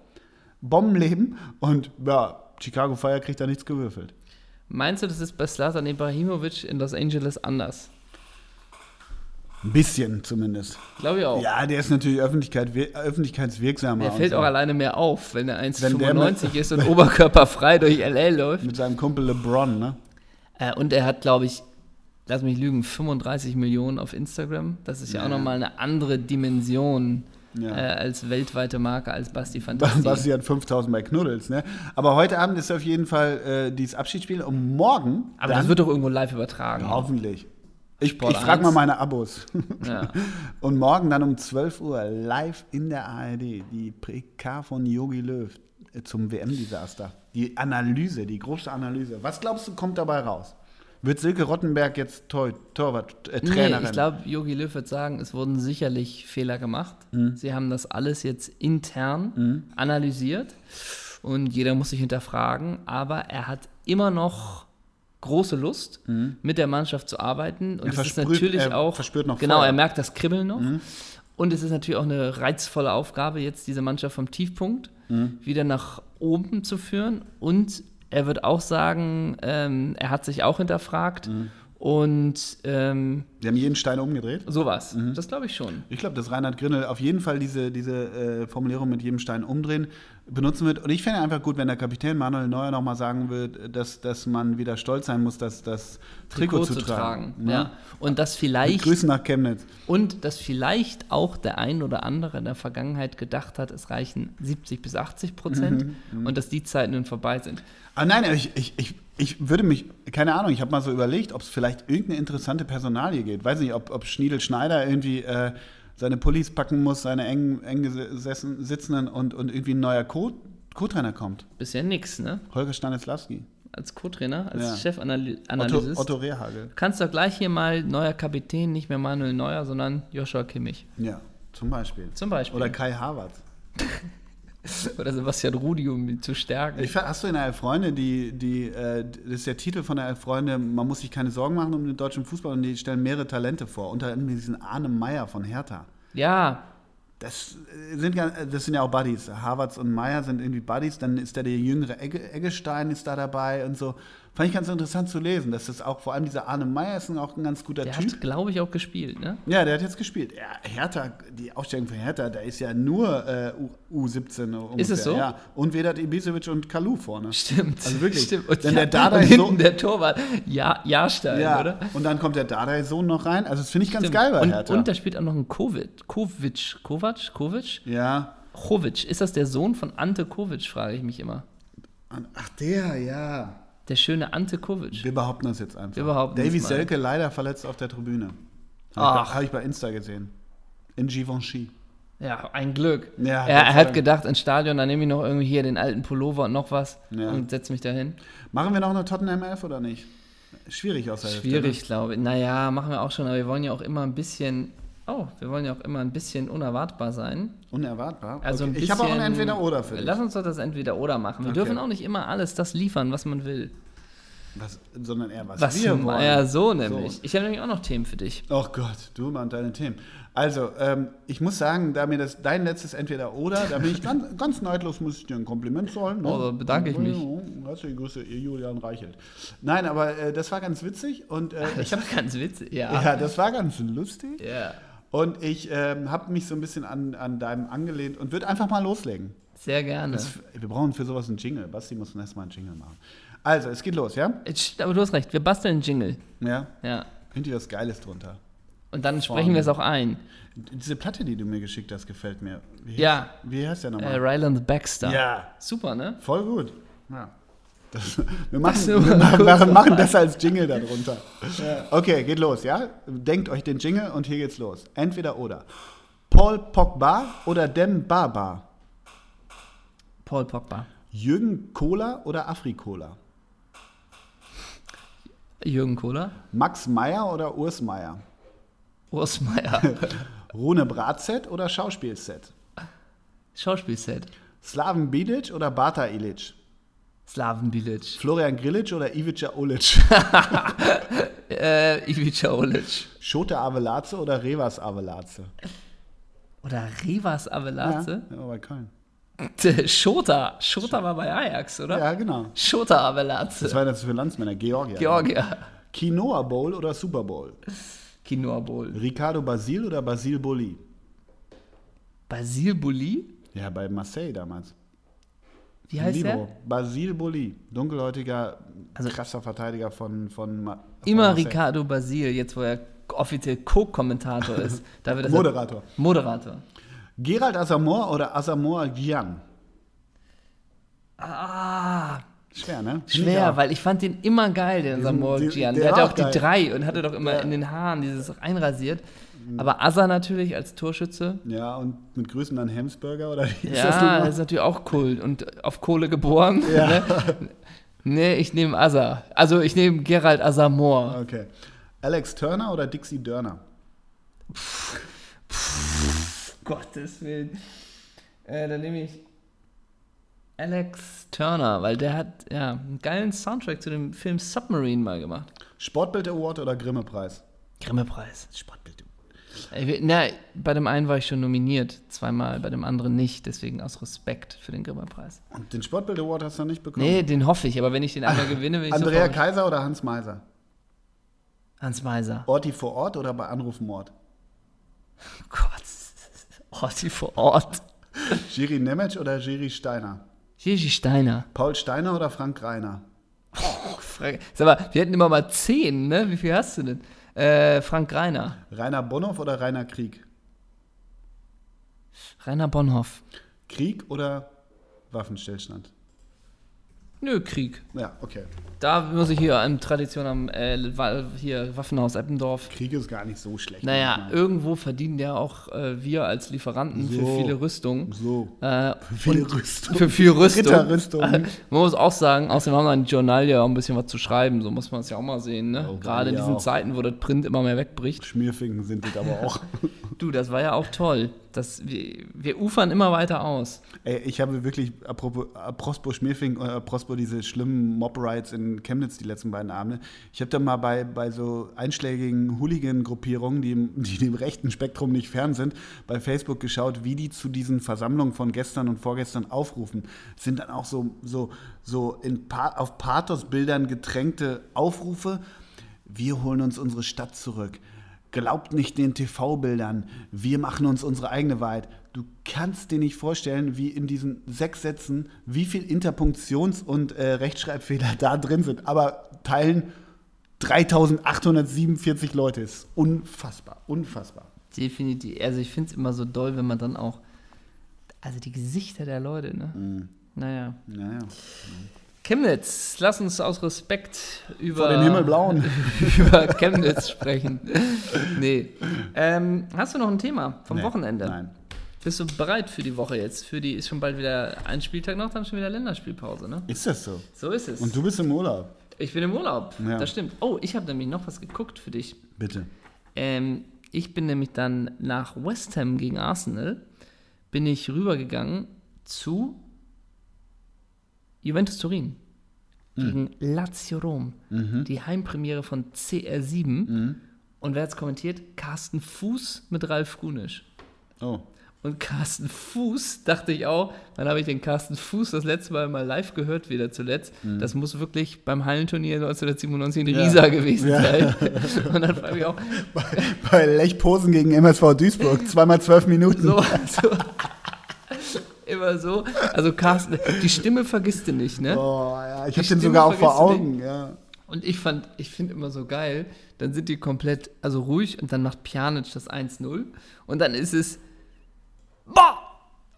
Bombenleben und ja, Chicago Fire kriegt da nichts gewürfelt. Meinst du, das ist bei Slatan Ibrahimovic in Los Angeles anders? Ein bisschen zumindest. Glaube ich auch. Ja, der ist natürlich Öffentlichkeit, wir- öffentlichkeitswirksamer. Der fällt so. auch alleine mehr auf, wenn er Wenn der 1,95 ist und oberkörperfrei durch L.A. läuft. Mit seinem Kumpel LeBron, ne? Äh, und er hat, glaube ich, lass mich lügen, 35 Millionen auf Instagram. Das ist ja, auch Ja. nochmal eine andere Dimension Ja. äh, als weltweite Marke als Basti Fantasti. Basti hat 5000 bei Knuddels, ne? Aber heute Abend ist auf jeden Fall äh, dieses Abschiedsspiel und morgen. Aber dann, das wird doch irgendwo live übertragen. Hoffentlich. Ich, Sport ich frage mal 1. meine Abos. Ja. Und morgen dann um 12 Uhr live in der ARD die PK von Yogi Löw äh, zum WM-Desaster. Die Analyse, die große Analyse. Was glaubst du, kommt dabei raus? Wird Silke Rottenberg jetzt Tor, Torwart, äh, Trainerin? Nee, ich glaube, Jogi Löw wird sagen, es wurden sicherlich Fehler gemacht. Mhm. Sie haben das alles jetzt intern analysiert und jeder muss sich hinterfragen, aber er hat immer noch große Lust, mit der Mannschaft zu arbeiten. Und Mhm. Er es ist natürlich er auch. verspürt noch Genau, Feuer. Mhm. er merkt das Kribbeln noch. Und es ist natürlich auch eine reizvolle Aufgabe, jetzt diese Mannschaft vom Tiefpunkt Mhm. wieder nach oben zu führen. Und er wird auch sagen, ähm, er hat sich auch hinterfragt. Mhm. Und ähm, Sie haben jeden Stein umgedreht. sowas. Mhm. Das glaube ich schon. Ich glaube, dass Reinhard Grindel auf jeden Fall diese, diese äh, Formulierung mit jedem Stein umdrehen benutzen wird. Und ich fände einfach gut, wenn der Kapitän Manuel Neuer nochmal sagen wird, dass, dass man wieder stolz sein muss, dass das Trikot, zu tragen. ne? Ja. Und das vielleicht Grüße nach Chemnitz. und dass vielleicht auch der ein oder andere in der Vergangenheit gedacht hat, es reichen 70 bis 80 Prozent Mhm, und dass die Zeiten nun vorbei sind. Ah nein, ich, ich, ich, ich würde mich, keine Ahnung, ich habe mal so überlegt, ob es vielleicht irgendeine interessante Personalie geht. Weiß nicht, ob, ob Schniedel Schneider irgendwie äh, seine Pullis packen muss, seine eng, eng gesessen, sitzenden und, und irgendwie ein neuer Co- Co-Trainer kommt. Bisher nix, ne? Holger Stanislawski. Als Co-Trainer, als Ja. Otto, Chefanalyst. Otto Rehagel. Kannst doch gleich hier mal neuer Kapitän, nicht mehr Manuel Neuer, sondern Joshua Kimmich. Ja, zum Beispiel. Zum Beispiel. Oder Kai Havertz. Oder Sebastian Rudi, um ihn zu stärken. Ich, hast du in der Freunde, die, die, äh, das ist der Titel von der Freunde, man muss sich keine Sorgen machen um den deutschen Fußball und die stellen mehrere Talente vor, unter anderem diesen Arne Meyer von Hertha. ja, Das äh, sind, ja- das sind ja auch Buddies. Havertz und Meyer sind irgendwie Buddies. Dann ist da der jüngere Egge, Eggestein ist da dabei und so. Fand ich ganz interessant zu lesen. dass Das auch vor allem dieser Arne Meyer ist auch ein ganz guter der Typ. hat, glaube ich, auch gespielt, ne? ja, der hat jetzt gespielt. Ja, Hertha, die Aufstellung von Hertha, da ist ja nur äh, U, U17 ungefähr. Ist es so? Ja. Und Vedat Ibisevic und Kalu vorne. Stimmt. Also wirklich. Stimmt. Und, Denn ja, der Dardai und hinten so- der Torwart, ja, Jahrstein, Ja, oder? und dann kommt der Dardai-Sohn noch rein. Also das finde ich ganz Stimmt. geil bei und, Hertha. und da spielt auch noch ein Kovic. Kovic. Kovac? Kovic? ja. Kovic. Ist das der Sohn von Ante Kovic, frage ich mich immer. Ach, der, ja. Der schöne Ante Kovic. Wir behaupten das jetzt einfach. Wir behaupten Davy. Selke leider verletzt auf der Tribüne. Ach. Habe ich, bei- hab ich bei Insta gesehen. In Givenchy. Ja, ein Glück. Ja, er, er hat gedacht, ins Stadion, dann nehme ich noch irgendwie hier den alten Pullover und noch was Ja. und setze mich dahin. Machen wir noch eine Tottenham 11 oder nicht? Schwierig aus der Hälfte, Schwierig, glaube ich. Naja, machen wir auch schon, aber wir wollen ja auch immer ein bisschen, oh, wir wollen ja auch immer ein bisschen unerwartbar sein. Ne? Unerwartbar. Also Okay, Ich habe auch ein Entweder-Oder für dich. Lass uns doch das Entweder-Oder machen. Wir Okay. dürfen auch nicht immer alles das liefern, was man will. Was, sondern eher was, Was wir wollen. Ja, so nämlich. Ich habe nämlich auch noch Themen für dich. Oh Gott, du und deine Themen. Also, ähm, ich muss sagen, da mir das dein letztes Entweder-Oder, da bin ich ganz, ganz neidlos, muss ich dir ein Kompliment zollen. Ne? Oh, da bedanke ich mich. Herzliche Grüße, ihr Julian Reichelt. Nein, aber äh, das war ganz witzig und äh, ich habe Das war ganz witzig. Ja. Ja, das war ganz lustig. Ja. Und ich ähm, habe mich so ein bisschen an, an deinem angelehnt und würde einfach mal loslegen. Sehr gerne. Das, wir brauchen für sowas einen Jingle. Basti muss erstmal einen Jingle machen. Also, es geht los, ja? Aber du hast recht, wir basteln einen Jingle. Ja. Ja. Könnt ihr was Geiles drunter? Und dann sprechen wir es auch ein. Diese Platte, die du mir geschickt hast, gefällt mir. Wie, Ja. Wie heißt der Äh, nochmal? Ryland Baxter. Ja. Super, ne? Voll gut. Ja. Das, wir machen, Das wir machen, machen das als Jingle darunter. Okay, geht los, ja? Denkt euch den Jingle und hier geht's los. Entweder oder. Paul Pogba oder Dem Baba? Paul Pogba. Jürgen Kohler oder Afrikola? Jürgen Kohler. Max Meyer oder Urs Meyer? Urs Meier. Rune Bratzett oder Schauspielset? Schauspielset. Slaven Bilic oder Bata Ilic? Slaven Bilic. Florian Grilic oder Ivica Olic? Äh, Ivica Olic. Schote Avelaze oder Revas Avelaze? Oder Rivas Avelaze. Ja, bei Köln. Schota. Schota war bei Ajax, oder? Ja, genau. Schota Avelaze. Das war das für Landsmänner. Georgia. Georgia. Quinoa Bowl oder Super Bowl? Quinoa Bowl. Ricardo Basil oder Basil Boli? Basil Bulli? Ja, bei Marseille damals. Wie heißt Libero. der? Basil Boli. Dunkelhäutiger, Also- krasser Verteidiger von, von, von Immer Marseille. Ricardo Basil, jetzt wo er offiziell Co-Kommentator ist. Da wird das Moderator. Moderator. Gerald Asamoah oder Asamoah Gyan? Ah, Schwer, ne? Schwer, auch. weil ich fand den immer geil, den die- Gian. der Der hatte war auch die drei und hatte doch immer Ja. in den Haaren dieses einrasiert. Aber Asa natürlich als Torschütze. Ja, und mit Grüßen an Hemsburger oder wie ist das Ja, ist natürlich auch Kult und auf Kohle geboren. Ja. Ne? Nee, ich nehme Asa. Also ich nehme Gerald Asamoah. Okay. Alex Turner oder Dixie Dörner? Gottes Willen. Äh, dann nehme ich Alex Turner, weil der hat ja einen geilen Soundtrack zu dem Film Submarine mal gemacht. Sportbild Award oder Grimme-Preis? Grimme-Preis. Sportbild Äh, Na, bei dem einen war ich schon nominiert, zweimal, bei dem anderen nicht, deswegen aus Respekt für den Grimme-Preis. Und den Sportbild Award hast du noch nicht bekommen? Nee, den hoffe ich, aber wenn ich den einmal gewinne, will ich Andrea sofort- Kaiser oder Hans Meiser? Hans Meiser. Orti vor Ort oder bei Anrufmord? Oh Gott. Orti vor Ort. Giri Nemec oder Giri Steiner? Gigi Steiner. Paul Steiner oder Frank Reiner? Frage- Sag mal, wir hätten immer mal zehn, ne? Wie viel hast du denn? Äh, Frank Reiner. Rainer Bonhoff oder Rainer Krieg? Rainer Bonhoff. Krieg oder Waffenstillstand? Nö, Krieg. Ja, okay. Da muss ich hier im Tradition am äh, hier Waffenhaus Eppendorf. Krieg ist gar nicht so schlecht. Naja, manchmal. irgendwo verdienen ja auch äh, wir als Lieferanten für So. viele Rüstungen. So. Äh, Viele und Rüstung. Für viel Rüstung. Ritterrüstung. Man muss auch sagen, außerdem haben wir ein Journal ja auch ein bisschen was zu schreiben, so muss man es ja auch mal sehen. Ne? Oh, Gerade in diesen auch. Zeiten, wo das Print immer mehr wegbricht. Schmierfinken sind das aber auch. Du, das war ja auch toll. Das, wir, wir ufern immer weiter aus. Ey, ich habe wirklich, apropos, apropos Schmierfink, äh, apropos diese schlimmen Mob-Rides in Chemnitz die letzten beiden Abende. Ich habe da mal bei, bei so einschlägigen Hooligan-Gruppierungen, die, die dem rechten Spektrum nicht fern sind, bei Facebook geschaut, wie die zu diesen Versammlungen von gestern und vorgestern aufrufen. Sind dann auch so, so, so in pa auf Pathos-Bildern getränkte Aufrufe. Wir holen uns unsere Stadt zurück. Glaubt nicht den TV-Bildern. Wir machen uns unsere eigene Wahrheit. Du kannst dir nicht vorstellen, wie in diesen sechs Sätzen, wie viel Interpunktions- und äh, Rechtschreibfehler da drin sind. Aber teilen 3847 Leute. Ist unfassbar, unfassbar. Definitiv. Also ich finde es immer so doll, wenn man dann auch. Also die Gesichter der Leute, ne? Mhm. Naja. Naja. Chemnitz, lass uns aus Respekt über. Vor den Himmelblauen. über Chemnitz sprechen. Nee. Ähm, hast du noch ein Thema vom Nee, Wochenende? Nein. Bist du bereit für die Woche jetzt? Für die ist schon bald wieder ein Spieltag noch, dann schon wieder Länderspielpause, ne? Ist das so? So ist es. Und du bist im Urlaub. ich bin im Urlaub. Ja. Das stimmt. Oh, ich habe nämlich noch was geguckt für dich. Bitte. Ähm, ich bin nämlich dann nach West Ham gegen Arsenal, bin ich rübergegangen zu Juventus Turin gegen Lazio Rom. Die Heimpremiere von CR7. Und wer hat es kommentiert? Carsten Fuß mit Ralf Gunisch. Oh. Und Carsten Fuß, dachte ich auch, wann habe ich den Carsten Fuß das letzte Mal mal live gehört, wieder zuletzt. Das muss wirklich beim Hallenturnier 1997 in Ja. Riesa gewesen Ja. sein. Und dann frage ich auch, Bei Lech Posen gegen MSV Duisburg, zweimal zwölf Minuten. so, so. Immer so. Also Carsten, die Stimme vergisst du nicht, ne? Oh, ja, ich habe den sogar auch vor Augen. Ja. Und ich fand, ich finde immer so geil, dann sind die komplett, also ruhig und dann macht Pjanic das 1-0 und dann ist es, boah,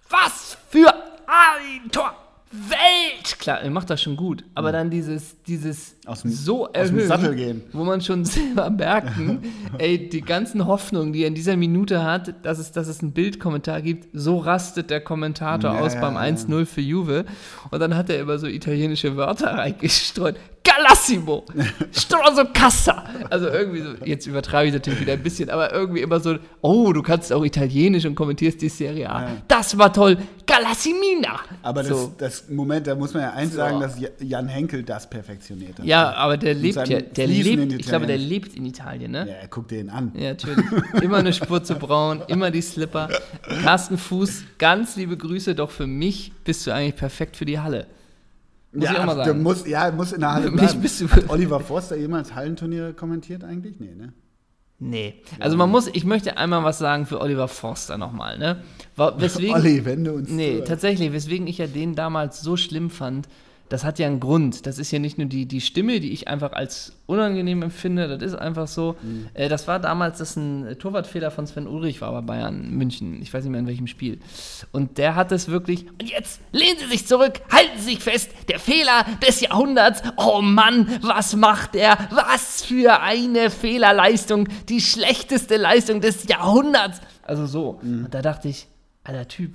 was für ein Tor! Welt! Klar, er macht das schon gut, aber dann dieses, dieses dem- so erhöhen, wo man schon selber merken, ey, die ganzen Hoffnungen, die er in dieser Minute hat, dass es, dass es einen Bildkommentar gibt, so rastet der Kommentator Ja, aus ja, beim ja. 1-0 für Juve und dann hat er immer so italienische Wörter reingestreut. Galassimo! Stroso Cassa! Also irgendwie so, jetzt übertreibe ich natürlich wieder ein bisschen, aber irgendwie immer so, oh, du kannst auch Italienisch und kommentierst die Serie A. Ja. Das war toll! Galassimina! Aber das, so. das Moment, da muss man ja eins So. sagen, dass Ja- Jan Henkel das perfektioniert hat. Ja, aber der lebt ja, der fließenden lebt, ich glaube, der lebt in Italien, ne? Ja, guck dir ihn an. Ja, natürlich. Immer eine Spur zu braun, immer die Slipper. Carsten Fuß, ganz liebe Grüße, doch für mich bist du eigentlich perfekt für die Halle. Muss ja, ich auch mal sagen. Muss, ja, muss in der Halle bleiben. Hat Oliver Forster jemals Hallenturniere kommentiert eigentlich? Nee, ne? Nee. Also man muss, ich möchte einmal was sagen für Oliver Forster nochmal, ne? Weswegen, Olli, wenn du uns Nee, zuhörst. tatsächlich, weswegen ich ja den damals so schlimm fand, das hat ja einen Grund. Das ist ja nicht nur die, die Stimme, die ich einfach als unangenehm empfinde, das ist einfach so. Mhm. Äh, das war damals, das ein Torwartfehler von Sven Ulrich war bei Bayern München. Ich weiß nicht mehr in welchem Spiel. Und der hat es wirklich. Und jetzt lehnen Sie sich zurück, halten Sie sich fest, der Fehler des Jahrhunderts. Oh Mann, was macht er? Was für eine Fehlerleistung. Die schlechteste Leistung des Jahrhunderts. Also so. Mhm. Und da dachte ich, alter Typ,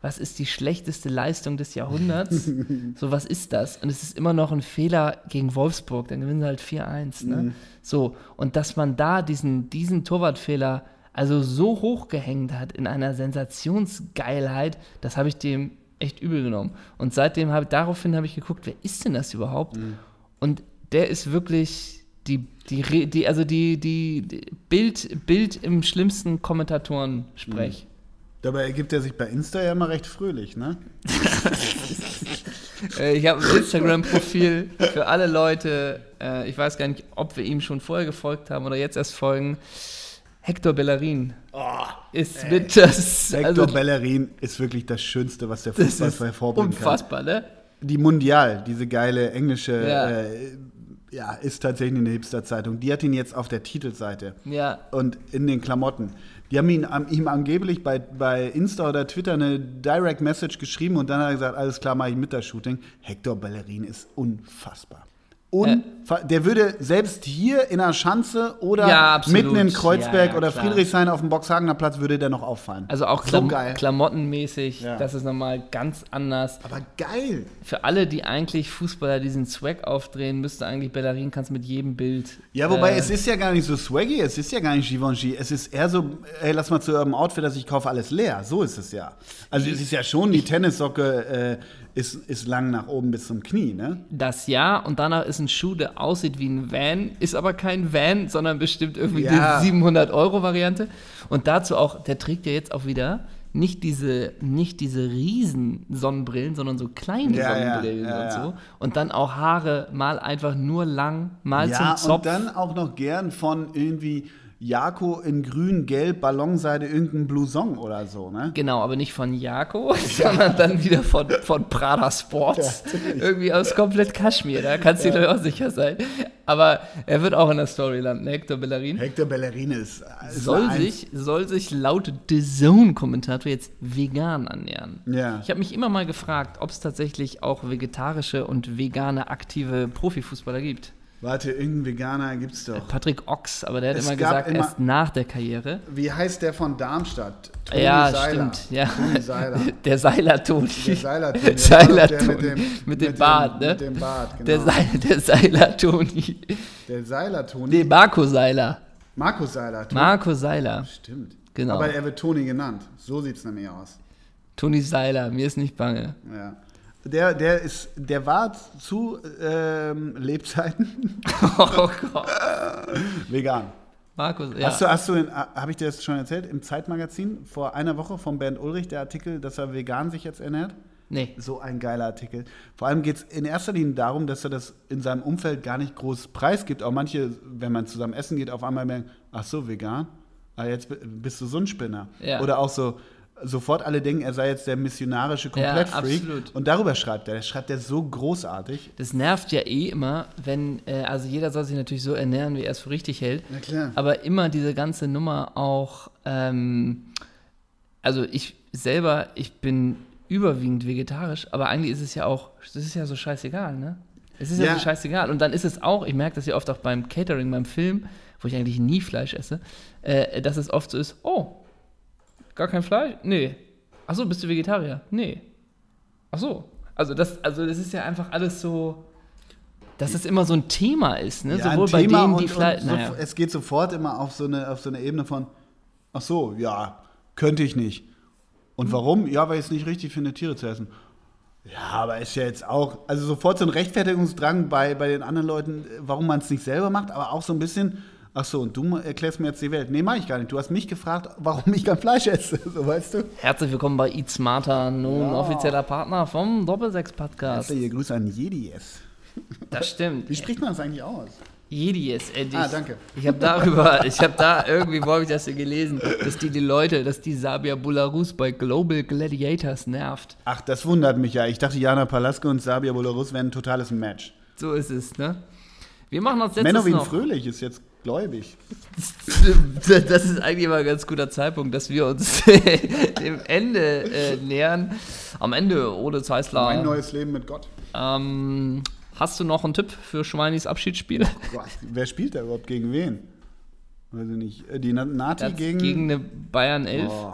was ist die schlechteste Leistung des Jahrhunderts? so, was ist das? Und es ist immer noch ein Fehler gegen Wolfsburg, dann gewinnen sie halt 4-1. Ne? Mhm. So, und dass man da diesen, diesen Torwartfehler also so hochgehängt hat in einer Sensationsgeilheit, das habe ich dem echt übel genommen. Und seitdem habe daraufhin habe ich geguckt, wer ist denn das überhaupt? Mhm. Und der ist wirklich die, die, die also die, die, die Bild, Bild im schlimmsten Kommentatoren-Sprech. Dabei ergibt er sich bei Insta ja immer recht fröhlich, ne? Äh, Ich habe ein Instagram-Profil für alle Leute. Äh, ich weiß gar nicht, ob wir ihm schon vorher gefolgt haben oder jetzt erst folgen. Hector Bellerin ist mit das. Hector Also, Bellerin ist wirklich das Schönste, was der Fußball hervorbringen kann. unfassbar, ne? Die Mundial, diese geile englische, ja, äh, ja ist tatsächlich eine Hipster-Zeitung. Die hat ihn jetzt auf der Titelseite Ja. und in den Klamotten. Die haben ihn, ihm angeblich bei, bei Insta oder Twitter eine Direct Message geschrieben und dann hat er gesagt, alles klar, mache ich mit das Shooting. Hector Bellerin ist unfassbar. Unfa Der würde selbst hier in der Schanze oder Ja, mitten in Kreuzberg Ja, ja, oder klar. Friedrichshain auf dem Boxhagener Platz würde der noch auffallen. Also auch So Klam geil. klamottenmäßig, das ist nochmal ganz anders. Aber geil. Für alle, die eigentlich Fußballer diesen Swag aufdrehen, müsste eigentlich Bellerin kannst mit jedem Bild. Ja, wobei äh, es ist ja gar nicht so swaggy, es ist ja gar nicht Givenchy, es ist eher so, ey, lass mal zu eurem Outfit, dass ich kaufe alles leer. So ist es ja. Also es ist ja schon, die Tennissocke äh, ist, ist lang nach oben bis zum Knie, ne? Das ja, und danach ist ein Schuh, der aussieht wie ein Van, ist aber kein Van, sondern bestimmt irgendwie Ja. die 700-Euro-Variante. Und dazu auch, der trägt ja jetzt auch wieder nicht diese, nicht diese riesen Sonnenbrillen, sondern so kleine Ja, Sonnenbrillen ja, und ja. so. Und dann auch Haare mal einfach nur lang, mal zum Zopf. und dann auch noch gern von irgendwie Jako in grün, gelb, Ballonseide, irgendein Blouson oder so, ne? Genau, aber nicht von Jako, sondern dann wieder von, von Prada Sports. Irgendwie aus komplett Kaschmir, da kannst du dir auch sicher sein. Aber er wird auch in der Story landen, Hector Bellerin. Hector Bellerin ist, ist soll sich, soll sich laut The Zone-Kommentator jetzt vegan annähern. Ja. Ich habe mich immer mal gefragt, ob es tatsächlich auch vegetarische und vegane aktive Profifußballer gibt. Warte, irgendein Veganer gibt's doch. Patrick Ochs, aber der hat Es immer gesagt, immer- erst nach der Karriere. Wie heißt der von Darmstadt? Toni ja, Seiler. stimmt. Ja. Toni Seiler. Der Seiler-Toni. Der Seiler-Toni. Der Der mit dem- Mit dem Bart, ne? mit dem Bart, genau. Der, Seil, der Seiler-Toni. Der Seiler-Toni. Nee, Marco Seiler. Markus Seiler. Toni. Marco Seiler. Stimmt. Genau. Aber er wird Toni genannt. So sieht es nämlich aus. Toni Seiler, mir ist nicht bange. Ja. Der, der, ist, der war zu ähm, Lebzeiten Oh Gott. vegan. Markus, ja. Hast du, hast du, in- habe ich dir das schon erzählt, im Zeitmagazin vor einer Woche von Bernd Ulrich, der Artikel, dass er vegan sich jetzt ernährt? Nee. So ein geiler Artikel. Vor allem geht es in erster Linie darum, dass er das in seinem Umfeld gar nicht groß preisgibt. Auch manche, wenn man zusammen essen geht, auf einmal merken, ach so, vegan? Ah, jetzt bi- bist du so ein Spinner. Ja. Oder auch so, sofort alle denken, er sei jetzt der missionarische Ja, Komplettfreak. absolut. Und darüber schreibt er. Das schreibt er so großartig. Das nervt ja eh immer, wenn, äh, also jeder soll sich natürlich so ernähren, wie er es für richtig hält. Na klar. Aber immer diese ganze Nummer auch, ähm, also ich selber, ich bin überwiegend vegetarisch, aber eigentlich ist es ja auch, das ist ja so scheißegal, ne? Es ist ja, Ja. so scheißegal. Und dann ist es auch, ich merke das ja oft auch beim Catering, beim Film, wo ich eigentlich nie Fleisch esse, äh, dass es oft so ist, oh, gar kein Fleisch? Nee. Achso, bist du Vegetarier? Nee. Ach so. Also das, also das ist ja einfach alles so, dass es immer so ein Thema ist, ne? Ja, ein Sowohl bei Thema denen, die und- Fleisch. und Naja. sof- Es geht sofort immer auf so, eine, auf so eine Ebene von, ach so, ja, könnte ich nicht. Und warum? Ja, weil ich es nicht richtig finde, Tiere zu essen. Ja, aber ist ja jetzt auch, also sofort so ein Rechtfertigungsdrang bei, bei den anderen Leuten, warum man es nicht selber macht, aber auch so ein bisschen, ach so, und du erklärst mir jetzt die Welt. Nee, mach ich gar nicht. Du hast mich gefragt, warum ich kein Fleisch esse, so weißt du. Herzlich willkommen bei Eat Smarter, nun Ja. offizieller Partner vom Doppelsechs Podcast. Herzliche Grüße an Jedis. Das stimmt. Wie spricht man das eigentlich aus? Jedis, endlich. Ah, danke. Ich habe darüber, ich habe da irgendwie, wo habe ich das denn gelesen, dass die, die Leute, dass die Sabia Bularus bei Global Gladiators nervt. Ach, das wundert mich ja. Ich dachte, Jana Palaske und Sabia Bolarus wären ein totales Match. So ist es, ne? Wir machen als letztes Menowin noch. Fröhlich ist jetzt gläubig. Das ist eigentlich immer ein ganz guter Zeitpunkt, dass wir uns dem Ende äh, nähern. Am Ende, Ole Mein Zeisler. neues Leben mit Gott. Ähm, hast du noch einen Tipp für Schweinis Abschiedsspiel? Gott, wer spielt da überhaupt gegen wen? Weiß ich nicht. Äh, Die Na- Nati Gegen, gegen. eine Bayern 11. Oh.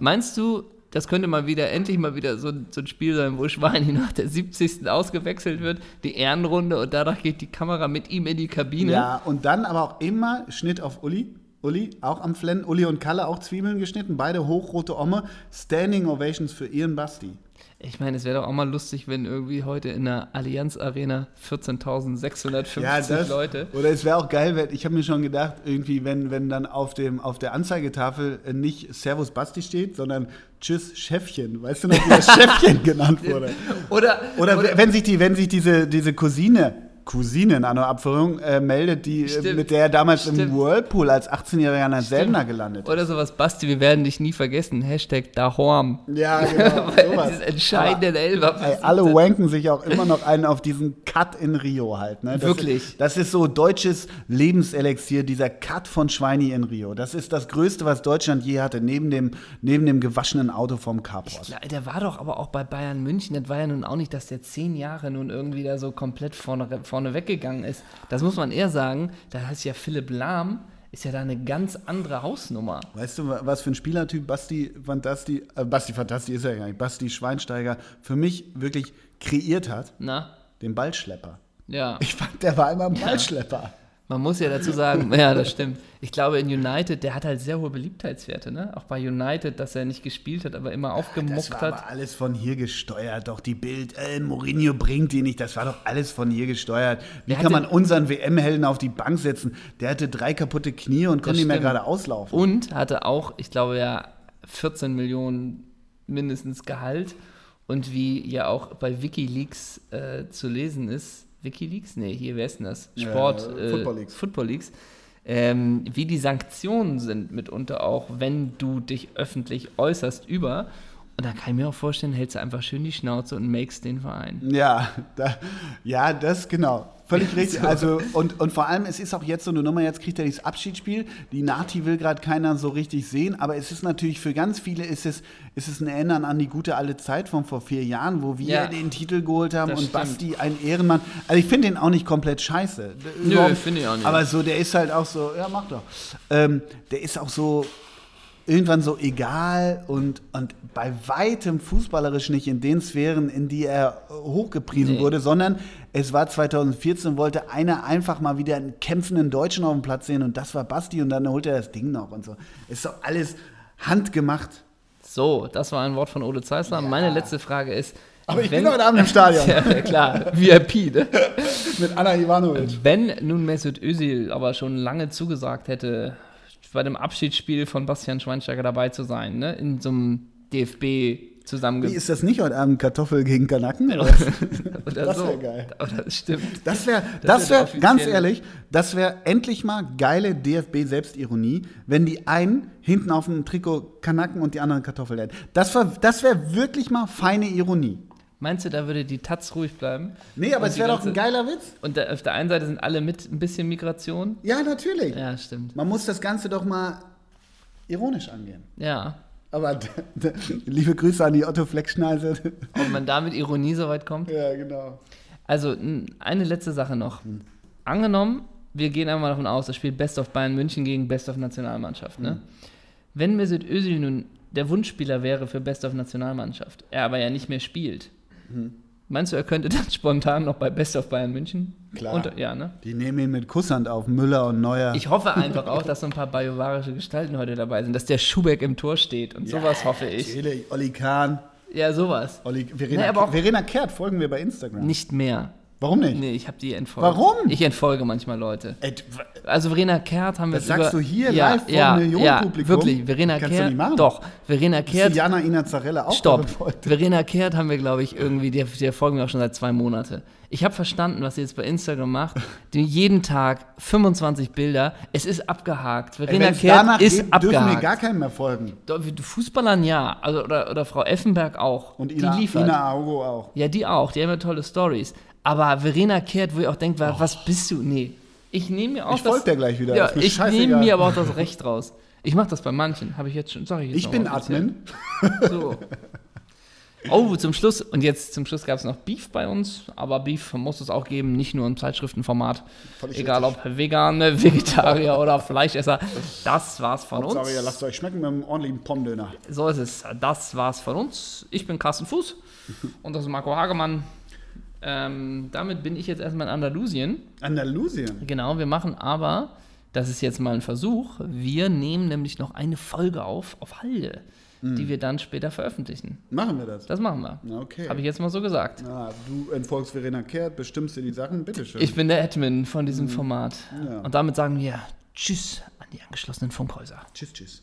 Meinst du, das könnte mal wieder, endlich mal wieder so, ein- so ein Spiel sein, wo Schweini nach der 70. ausgewechselt wird, die Ehrenrunde und danach geht die Kamera mit ihm in die Kabine? Ja, und dann aber auch immer Schnitt auf Uli. Uli, auch am Flennen. Uli und Kalle auch Zwiebeln geschnitten. Beide hochrote Omme. Standing Ovations für Ian Basti. Ich meine, es wäre doch auch mal lustig, wenn irgendwie heute in der Allianz Arena 14.650 Leute. Oder es wäre auch geil, wenn, ich habe mir schon gedacht, irgendwie, wenn, wenn dann auf, dem, auf der Anzeigetafel äh, nicht Servus Basti steht, sondern Tschüss Chefchen. Weißt du noch, wie das Chefchen genannt wurde? Oder, Oder, wenn sich, die, wenn sich diese, diese Cousine, Cousine in einer Abführung, äh, meldet, die, äh, mit der er damals im Stimmt. Whirlpool als 18-Jähriger an der Selner gelandet ist. oder sowas, Basti, wir werden dich nie vergessen. Hashtag Dahorm. Ja, genau. Weil dieses entscheidende Elfer. Ey, alle wanken sich auch immer noch einen auf diesen Cut in Rio halt. Ne? Das Wirklich. Ist, das ist so deutsches Lebenselixier, dieser Cut von Schweini in Rio. Das ist das Größte, was Deutschland je hatte, neben dem, neben dem gewaschenen Auto vom Carport. Ja, Der war doch aber auch bei Bayern München. Das war ja nun auch nicht, dass der zehn Jahre nun irgendwie da so komplett vorne, vorne weggegangen ist. Das muss man eher sagen. Da heißt ja Philipp Lahm, ist ja da eine ganz andere Hausnummer. Weißt du, was für ein Spielertyp Basti Fantasti, äh, Basti Fantasti ist ja gar nicht, Basti Schweinsteiger für mich wirklich kreiert hat? Na? Den Ballschlepper. Ja. Ich fand, der war immer ein Ballschlepper. Man muss ja dazu sagen, ja, das stimmt. Ich glaube, in United, der hat halt sehr hohe Beliebtheitswerte, ne? Auch bei United, dass er nicht gespielt hat, aber immer Das aufgemuckt war hat. aber alles von hier gesteuert. Doch die Bild, äh, Mourinho bringt die nicht. Das war doch alles von hier gesteuert. Wie Der kann man hatte- unseren WM-Helden auf die Bank setzen? Der hatte drei kaputte Knie und konnte nicht mehr gerade auslaufen. Und hatte auch, ich glaube ja, 14 Millionen mindestens Gehalt. Und wie ja auch bei Wikileaks äh, zu lesen ist, Wikileaks? Nee, hier, wer ist denn das? Ja, Sport, äh, Football Leaks. Football Leaks. Ähm, wie die Sanktionen sind mitunter auch, wenn du dich öffentlich äußerst über. Und da kann ich mir auch vorstellen, hältst du einfach schön die Schnauze und makest den Verein. Ja, da, ja, das genau. Völlig richtig. So. Also, und, und vor allem, es ist auch jetzt so eine Nummer, jetzt kriegt er dieses Abschiedsspiel. Die Nati will gerade keiner so richtig sehen, aber es ist natürlich für ganz viele ist es, ist es ein Erinnern an die gute alte Zeit von vor vier Jahren, wo wir Ja. den Titel geholt haben und stimmt. Basti ein Ehrenmann. Also ich finde den auch nicht komplett scheiße. Nö, finde ich auch nicht. Aber so, der ist halt auch so, ja, mach doch. Ähm, der ist auch so irgendwann so egal und, und bei weitem fußballerisch nicht in den Sphären, in die er hochgepriesen Nee. wurde, sondern es war 2014, wollte einer einfach mal wieder einen kämpfenden Deutschen auf dem Platz sehen und das war Basti und dann holt er das Ding noch und so. Ist doch alles handgemacht. So, das war ein Wort von Ole Zeissler. Meine letzte Frage ist. Aber ich wenn- bin heute Abend im Stadion Ja, klar, VIP, ne? mit Anna Ivanovic. Wenn nun Mesut Özil aber schon lange zugesagt hätte, bei dem Abschiedsspiel von Bastian Schweinsteiger dabei zu sein, ne? in so einem DFB Wie zusammen ist das nicht heute Abend Kartoffel gegen Kanaken? oder? oder das so. wär geil. Oder das stimmt. Das wäre, Das wär wäre, der ganz ehrlich, das wäre endlich mal geile DFB-Selbstironie, wenn die einen hinten auf dem Trikot Kanaken und die anderen Kartoffeln hätten. Das, war- das wäre wirklich mal feine Ironie. Meinst du, da würde die Taz ruhig bleiben? Nee, aber Und es wäre doch ein geiler Witz. Und da, auf der einen Seite sind alle mit ein bisschen Migration. Ja, natürlich. Ja, stimmt. Man muss das Ganze doch mal ironisch angehen. Ja. Aber liebe Grüße an die Otto Fleckschneise. Ob man da mit Ironie so weit kommt? ja, genau. Also, eine letzte Sache noch. Angenommen, wir gehen einmal davon aus, das spielt Best of Bayern München gegen Best of Nationalmannschaft. Ne? Wenn Mesut Özil nun der Wunschspieler wäre für Best of Nationalmannschaft, er aber ja nicht mehr spielt, meinst du, er könnte dann spontan noch bei Best of Bayern München? Klar. Unter, ja, ne? Die nehmen ihn mit Kusshand auf, Müller und Neuer. Ich hoffe einfach auch, dass so ein paar bajovarische Gestalten heute dabei sind, dass der Schubeck im Tor steht und sowas hoffe ich. Natürlich, Olli Kahn. Ja, sowas. Olli, Verena, auch- Verena Kehrt folgen wir bei Instagram. Nicht mehr. Warum nicht? Nee, ich habe die entfolgt. Warum? Ich entfolge manchmal Leute. Ey, Also Verena Kehrt haben wir Das sagst du hier ja, live vor ja, Millionenpublikum? Ja, wirklich. Verena Kannst du nicht machen. Doch. Verena Ist Kehrt. die Jana Inazarella auch Stopp. Verena Kehrt haben wir, glaube ich, irgendwie, der, der folgen wir auch schon seit zwei Monaten. Ich habe verstanden, was sie jetzt bei Instagram macht. Die jeden Tag 25 Bilder. Es ist abgehakt. Ey, Verena wenn's Kehrt ist geht, dürfen wir abgehakt. gar keinem mehr folgen. Fußballern ja. Also, oder, oder Frau Effenberg auch. Und Ina, die liefert. Ina Augo auch. Ja, die auch. Die haben ja tolle Stories. Aber Verena Kehrt, wo ich auch denke, wa- was bist du? Nee. Ich nehme mir auch Ich das, der gleich wieder. Ja, Ist mir ich nehme mir aber auch das Recht raus. Ich mache das bei manchen. Habe ich jetzt schon. Sag ich jetzt Ich bin. Admin. So. Oh, zum Schluss, und jetzt zum Schluss gab es noch Beef bei uns, aber Beef muss es auch geben, nicht nur im Zeitschriftenformat. Egal richtig. ob vegan, Vegetarier oder Fleischesser. Das war's von Hauptsache, uns. ihr lasst euch schmecken mit einem ordentlichen Pommdöner. So ist es. Das war's von uns. Ich bin Carsten Fuß und das ist Marco Hagemann. Ähm, damit bin ich jetzt erstmal in Andalusien. Andalusien. Genau, wir machen aber, das ist jetzt mal ein Versuch, wir nehmen nämlich noch eine Folge auf, auf Halde, die wir dann später veröffentlichen. Machen wir das? Das machen wir. Okay. Habe ich jetzt mal so gesagt. Ah, du entfolgst Verena Kehrt, bestimmst dir die Sachen, bitteschön. Ich bin der Admin von diesem Format. Ja. Und damit sagen wir Tschüss an die angeschlossenen Funkhäuser. tschüss, tschüss.